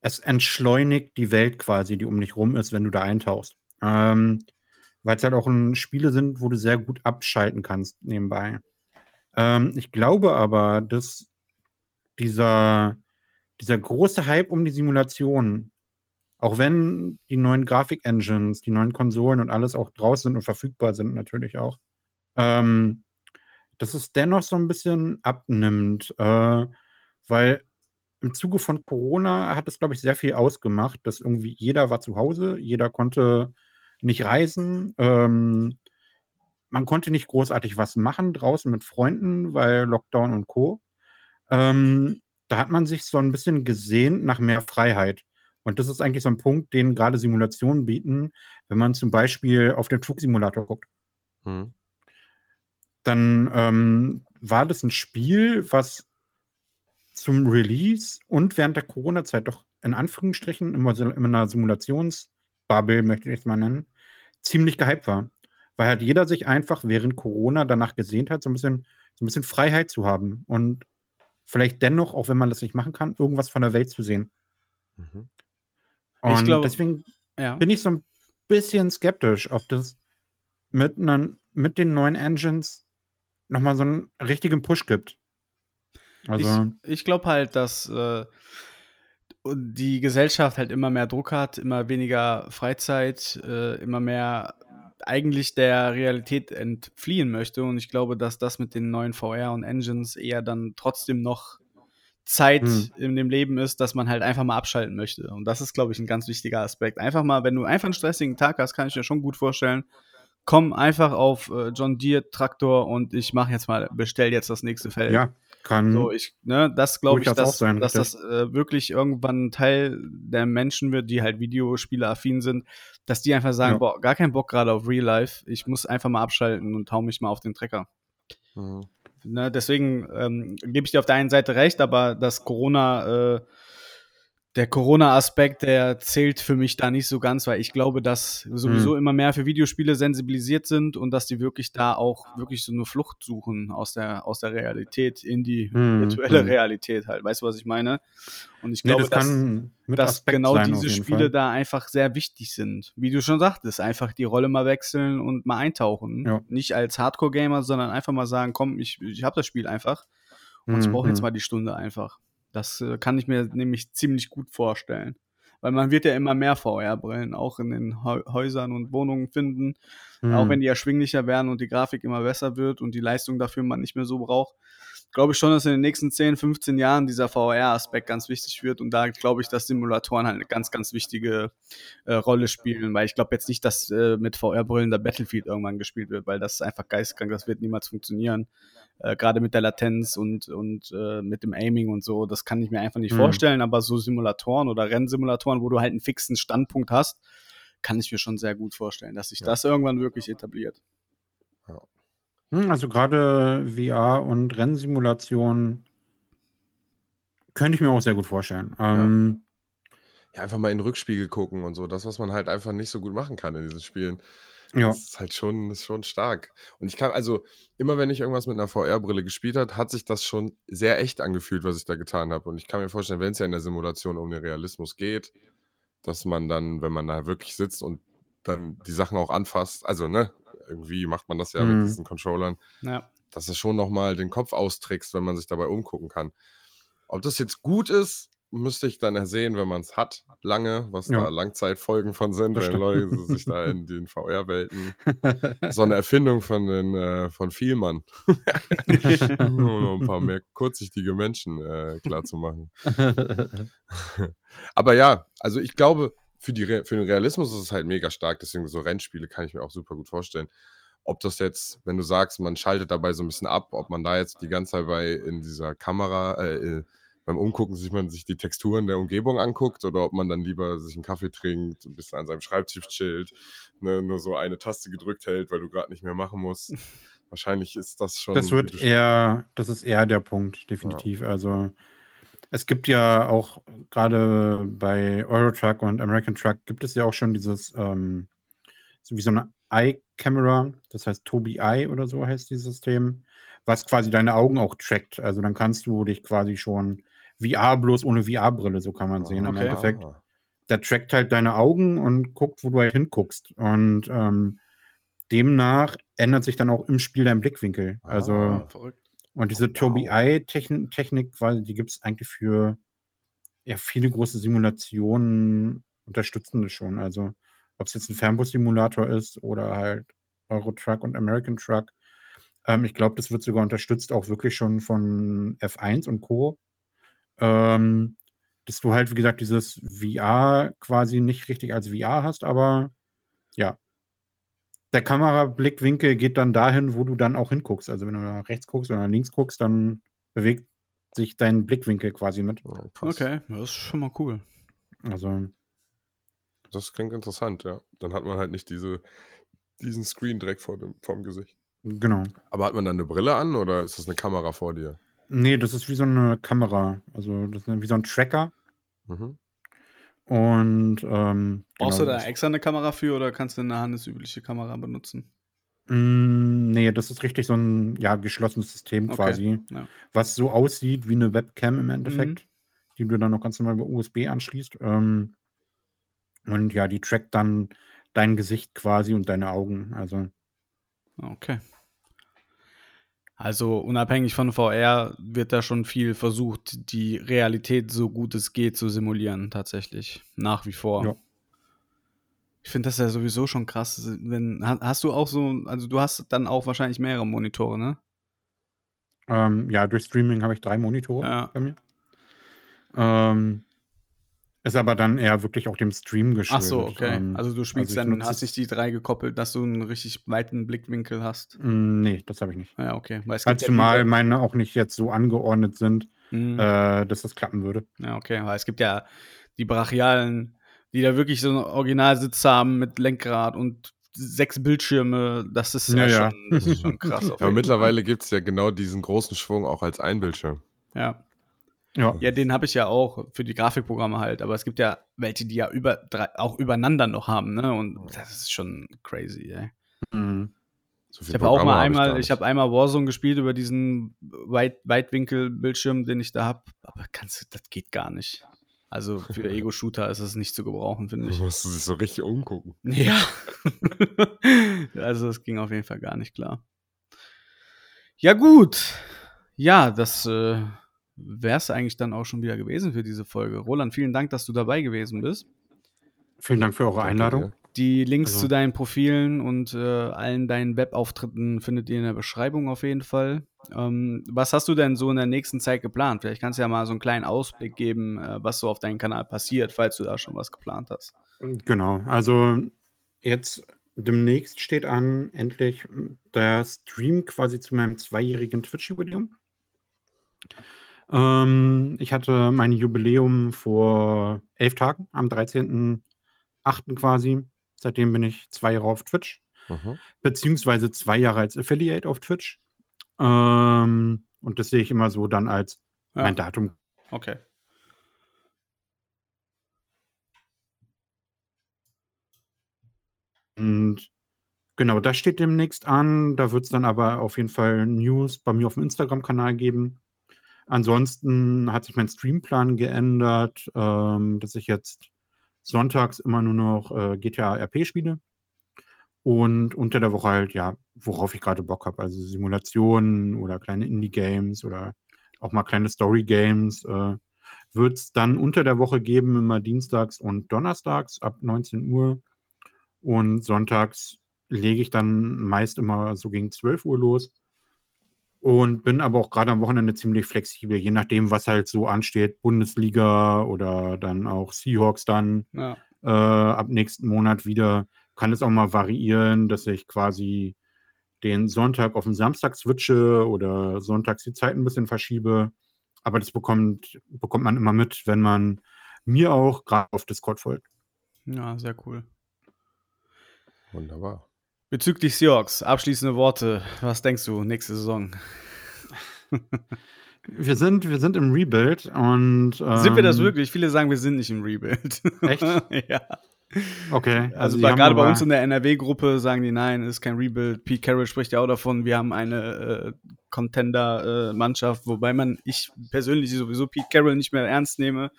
es entschleunigt die Welt quasi, die um dich rum ist, wenn du da eintauchst. Ähm, Weil es halt auch ein, Spiele sind, wo du sehr gut abschalten kannst nebenbei. Ähm, ich glaube aber, dass dieser, dieser große Hype um die Simulation, auch wenn die neuen Grafik-Engines, die neuen Konsolen und alles auch draußen sind und verfügbar sind, natürlich auch, ähm, dass es dennoch so ein bisschen abnimmt, äh, weil im Zuge von Corona hat es, glaube ich, sehr viel ausgemacht, dass irgendwie jeder war zu Hause, jeder konnte nicht reisen, ähm, man konnte nicht großartig was machen draußen mit Freunden, weil Lockdown und Co. Ähm, da hat man sich so ein bisschen gesehnt nach mehr Freiheit. Und das ist eigentlich so ein Punkt, den gerade Simulationen bieten, wenn man zum Beispiel auf den Flugsimulator guckt. Mhm. Dann ähm, war das ein Spiel, was zum Release und während der Corona-Zeit doch in Anführungsstrichen immer in einer Simulationsbubble, möchte ich es mal nennen, ziemlich gehypt war. Weil halt jeder sich einfach während Corona danach gesehnt hat, so ein bisschen, so ein bisschen Freiheit zu haben und vielleicht dennoch, auch wenn man das nicht machen kann, irgendwas von der Welt zu sehen. Mhm. Und Ich glaube- deswegen Ja. bin ich so ein bisschen skeptisch, ob das mit, nen- mit den neuen Engines nochmal so einen richtigen Push gibt. Also, Ich, ich glaube halt, dass äh, die Gesellschaft halt immer mehr Druck hat, immer weniger Freizeit, äh, immer mehr eigentlich der Realität entfliehen möchte. Und ich glaube, dass das mit den neuen VR und Engines eher dann trotzdem noch Zeit Hm. in dem Leben ist, dass man halt einfach mal abschalten möchte. Und das ist, glaube ich, ein ganz wichtiger Aspekt. Einfach mal, wenn du einfach einen stressigen Tag hast, kann ich mir schon gut vorstellen, komm einfach auf äh, John Deere Traktor und ich mache jetzt mal, bestell jetzt das nächste Feld. ja, kann. So, ich, ne, das glaube ich, dass, sein, dass das äh, wirklich irgendwann ein Teil der Menschen wird, die halt Videospiele-affin sind, dass die einfach sagen, Ja. boah, gar keinen Bock gerade auf Real Life, ich muss einfach mal abschalten und hau mich mal auf den Trecker. Mhm. Ne, deswegen ähm, gebe ich dir auf der einen Seite recht, aber das Corona, äh, der Corona-Aspekt, der zählt für mich da nicht so ganz, weil ich glaube, dass sowieso immer mehr für Videospiele sensibilisiert sind und dass die wirklich da auch wirklich so eine Flucht suchen aus der, aus der Realität in die Hm, virtuelle hm. Realität halt. Weißt du, was ich meine? Und ich Nee, glaube, das dass, dass genau diese Spiele Fall. da einfach sehr wichtig sind. Wie du schon sagtest, einfach die Rolle mal wechseln und mal eintauchen. Ja. Nicht als Hardcore-Gamer, sondern einfach mal sagen, komm, ich, ich habe das Spiel einfach und ich Hm, brauche jetzt hm. mal die Stunde einfach. Das äh, kann ich mir nämlich ziemlich gut vorstellen. Weil man wird ja immer mehr VR-Brillen auch in den Häusern und Wohnungen finden. Auch Hm. wenn die erschwinglicher werden und die Grafik immer besser wird und die Leistung dafür man nicht mehr so braucht, glaube ich schon, dass in den nächsten 10, 15 Jahren dieser VR-Aspekt ganz wichtig wird. Und da glaube ich, dass Simulatoren halt eine ganz, ganz wichtige äh, Rolle spielen. Weil ich glaube jetzt nicht, dass äh, mit VR-Brillen der Battlefield irgendwann gespielt wird, weil das ist einfach geistkrank, das wird niemals funktionieren. Äh, Gerade mit der Latenz und, und äh, mit dem Aiming und so, das kann ich mir einfach nicht Hm. vorstellen. Aber so Simulatoren oder Rennsimulatoren, wo du halt einen fixen Standpunkt hast, kann ich mir schon sehr gut vorstellen, dass sich Ja. das irgendwann wirklich etabliert. Hm, Also gerade VR und Rennsimulation könnte ich mir auch sehr gut vorstellen. Ähm, Ja, einfach mal in den Rückspiegel gucken und so. Das, was man halt einfach nicht so gut machen kann in diesen Spielen. ja. Das ist halt schon, ist schon stark. Und ich kann, also, immer wenn ich irgendwas mit einer VR-Brille gespielt habe, hat sich das schon sehr echt angefühlt, was ich da getan habe. Und ich kann mir vorstellen, wenn es ja in der Simulation um den Realismus geht, dass man dann, wenn man da wirklich sitzt und dann die Sachen auch anfasst, also, ne, irgendwie macht man das ja Mhm. mit diesen Controllern, Ja. dass es schon nochmal den Kopf austrickst, wenn man sich dabei umgucken kann. Ob das jetzt gut ist, müsste ich dann sehen, wenn man es hat, lange, was Ja. da Langzeitfolgen von sind, wenn. Leute sich da in den VR-Welten. So eine Erfindung von den äh, von Vielmann. um noch ein paar mehr kurzsichtige Menschen äh, klar zu machen. Aber ja, also ich glaube, für, die, Re- für den Realismus ist es halt mega stark. Deswegen so Rennspiele kann ich mir auch super gut vorstellen. Ob das jetzt, wenn du sagst, man schaltet dabei so ein bisschen ab, ob man da jetzt die ganze Zeit bei in dieser Kamera, äh, äh, beim Umgucken sich man sich die Texturen der Umgebung anguckt oder ob man dann lieber sich einen Kaffee trinkt, ein bisschen an seinem Schreibtisch chillt, ne, nur so eine Taste gedrückt hält, weil du gerade nicht mehr machen musst. Wahrscheinlich ist das schon. Das wird eher, das ist eher der Punkt, definitiv. Also es gibt ja auch gerade bei Eurotruck und American Truck gibt es ja auch schon dieses, ähm, so wie so eine Eye-Camera, das heißt Tobii Eye oder so heißt dieses System, was quasi deine Augen auch trackt. Also dann kannst du dich quasi schon VR bloß ohne VR-Brille, so kann man sehen. Im Okay. Endeffekt Ah. der trackt halt deine Augen und guckt, wo du halt hinguckst. Und ähm, demnach ändert sich dann auch im Spiel dein Blickwinkel. Also, Ah. Verrückt. Und diese wow. Tobii Eye-Technik, Technik, quasi, die gibt es eigentlich für ja, viele große Simulationen, unterstützen das schon. Also, ob es jetzt ein Fernbus-Simulator ist oder halt Eurotruck und American Truck. Ähm, ich glaube, das wird sogar unterstützt, auch wirklich schon von F1 und Co. Ähm, dass du halt, wie gesagt, dieses VR quasi nicht richtig als VR hast, aber ja. Der Kamerablickwinkel geht dann dahin, wo du dann auch hinguckst. Also wenn du nach rechts guckst oder nach links guckst, dann bewegt sich dein Blickwinkel quasi mit. Krass. Okay, das ist schon mal cool. Also, Das klingt interessant, ja. Dann hat man halt nicht diese, diesen Screen direkt vor dem, vorm Gesicht. genau. Aber hat man dann eine Brille an oder ist das eine Kamera vor dir? Nee, das ist wie so eine Kamera. Also, das ist wie so ein Tracker. Mhm. Und ähm, Brauchst genau, du da extra eine Kamera für oder kannst du eine handelsübliche Kamera benutzen? Mm, nee, das ist richtig so ein ja, geschlossenes System Okay, quasi, ja. was so aussieht wie eine Webcam im Endeffekt, Mhm. die du dann noch ganz normal über USB anschließt. Ähm, und ja, die trackt dann dein Gesicht quasi und deine Augen. Also, Okay. Also unabhängig von VR wird da schon viel versucht, die Realität so gut es geht zu simulieren, tatsächlich. Nach wie vor. Ja. Ich finde das ja sowieso schon krass. Wenn, ha- hast du auch so, also du hast dann auch wahrscheinlich mehrere Monitore, ne? ähm, ja, durch Streaming habe ich drei Monitore Ja. bei mir. Ähm, ist aber dann eher wirklich auch dem Stream Ach geschuldet. so, okay. Ähm, also du spielst ich dann, hast dich die drei gekoppelt, dass du einen richtig weiten Blickwinkel hast. Mm, Nee, das habe ich nicht. Ja, okay. Weil es gibt ja zumal diese- meine auch nicht jetzt so angeordnet sind, Mhm. äh, dass das klappen würde. Ja, okay, weil es gibt ja die Brachialen, die da wirklich so einen Originalsitz haben mit Lenkrad und sechs Bildschirme. Das ist ja, Ja, ja. Schon, das ist schon krass. auf Ja, aber mittlerweile gibt es ja genau diesen großen Schwung auch als Einbildschirm. Fall. Ja. Ja. ja, den habe ich ja auch für die Grafikprogramme halt. Aber es gibt ja welche, die ja über, drei, auch übereinander noch haben. Ne? Und das ist schon crazy. Ey. Mhm. So Ich habe auch mal hab einmal, ich, nicht. habe einmal Warzone gespielt über diesen Weit Weitwinkel-Bildschirm, den ich da habe. Aber kannst, du- das geht gar nicht. Also für Ego-Shooter ist es nicht zu gebrauchen, finde ich. Du musst dich so richtig umgucken. Ja. also es ging auf jeden Fall gar nicht klar. Ja, gut. Ja, das äh, wäre es eigentlich dann auch schon wieder gewesen für diese Folge. Roland, vielen Dank, dass du dabei gewesen bist. Vielen Dank für eure Einladung. Die Links Also- zu deinen Profilen und äh, allen deinen Webauftritten findet ihr in der Beschreibung auf jeden Fall. Ähm, was hast du denn so in der nächsten Zeit geplant? Vielleicht kannst du ja mal so einen kleinen Ausblick geben, äh, was so auf deinem Kanal passiert, falls du da schon was geplant hast. Genau, also jetzt demnächst steht an, endlich der Stream quasi zu meinem zweijährigen Twitch-Jubiläum. Ähm, ich hatte mein Jubiläum vor elf Tagen, am 13.08. quasi. Seitdem bin ich zwei Jahre auf Twitch, Mhm. beziehungsweise zwei Jahre als Affiliate auf Twitch. Ähm, und das sehe ich immer so dann als Ja. mein Datum Okay. Und genau, das steht demnächst an. Da wird es dann aber auf jeden Fall News bei mir auf dem Instagram-Kanal geben. Ansonsten hat sich mein Streamplan geändert, ähm, dass ich jetzt sonntags immer nur noch äh, GTA RP spiele. Und unter der Woche halt, ja, worauf ich gerade Bock habe. Also Simulationen oder kleine Indie-Games oder auch mal kleine Story-Games. Äh, wird es dann unter der Woche geben, immer dienstags und donnerstags ab 19 Uhr. Und sonntags lege ich dann meist immer so gegen 12 Uhr los. Und bin aber auch gerade am Wochenende ziemlich flexibel, je nachdem, was halt so ansteht. Bundesliga oder dann auch Seahawks dann Ja. äh, ab nächsten Monat wieder. Kann es auch mal variieren, dass ich quasi den Sonntag auf den Samstag switche oder sonntags die Zeit ein bisschen verschiebe. Aber das bekommt, bekommt man immer mit, wenn man mir auch gerade auf Discord folgt. ja, sehr cool. Wunderbar. Bezüglich Seahawks, abschließende Worte. Was denkst du nächste Saison? Wir sind, wir sind im Rebuild und. sind wir das ähm, wirklich? Viele sagen, wir sind nicht im Rebuild. Echt? ja. Okay. Also, bei, haben gerade bei uns in der NRW-Gruppe sagen die, nein, ist kein Rebuild. Pete Carroll spricht ja auch davon, wir haben eine äh, Contender-Mannschaft, wobei man, ich persönlich sowieso Pete Carroll nicht mehr ernst nehme.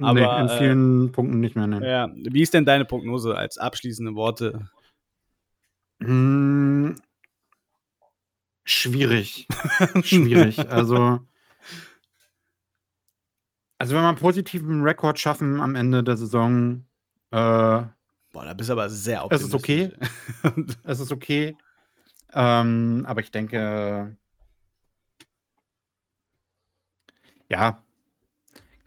Aber, nee, in äh, vielen Punkten nicht mehr. Ne. Ja, wie ist denn deine Prognose als abschließende Worte? Hm, schwierig. schwierig. Also. Also, wenn wir einen positiven Rekord schaffen am Ende der Saison, äh, Boah, da bist du aber sehr Es ist okay. optimistisch. es ist okay. Ähm, aber ich denke, ja,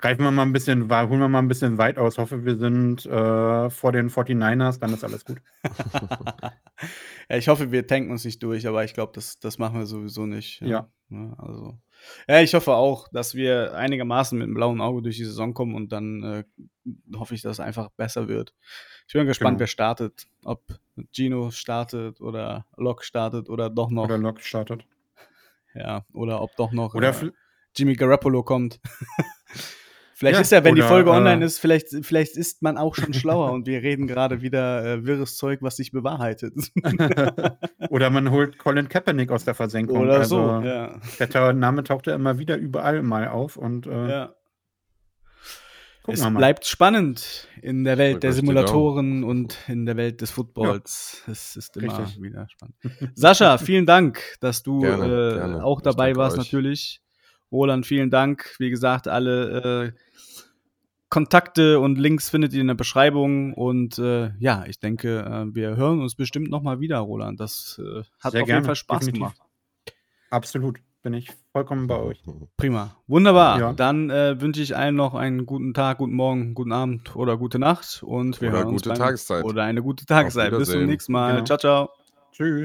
greifen wir mal ein bisschen, holen wir mal ein bisschen weit aus. Hoffe, wir sind äh, vor den 49ers, dann ist alles gut. ja, ich hoffe, wir tanken uns nicht durch, aber ich glaube, das, das machen wir sowieso nicht. Ja. Ja, also. Ja, ich hoffe auch, dass wir einigermaßen mit einem blauen Auge durch die Saison kommen und dann äh, hoffe ich, dass es einfach besser wird. Ich bin gespannt, Genau. wer startet. Ob Gino startet oder Locke startet oder doch noch, Oder Lock startet. ja, oder ob doch noch Oder äh, Jimmy Garoppolo kommt. vielleicht Ja, ist ja, wenn die oder, Folge äh, online ist, vielleicht, vielleicht ist man auch schon schlauer und wir reden gerade wieder äh, wirres Zeug, was sich bewahrheitet. Oder man holt Colin Kaepernick aus der Versenkung. Oder also, so, ja. Der Name taucht ja immer wieder überall mal auf und äh, ja. Es bleibt spannend in der Welt der die Simulatoren und in der Welt des Footballs. Es ist immer Richtig. wieder spannend. Sascha, vielen Dank, dass du Gerne, äh, gerne. auch dabei warst, euch. natürlich. Roland, vielen Dank. Wie gesagt, alle äh, Kontakte und Links findet ihr in der Beschreibung. Und äh, ja, ich denke, äh, wir hören uns bestimmt nochmal wieder, Roland. Das äh, hat Sehr auf jeden gerne, Fall Spaß definitiv. gemacht. Absolut. Bin ich vollkommen bei euch. Prima. Wunderbar. Ja. Dann äh, wünsche ich allen noch einen guten Tag, guten Morgen, guten Abend oder gute Nacht. Und wir Oder hören uns gute beim- Tageszeit. Oder eine gute Tageszeit. Bis zum nächsten Mal. Genau. Ciao, ciao. Tschüss.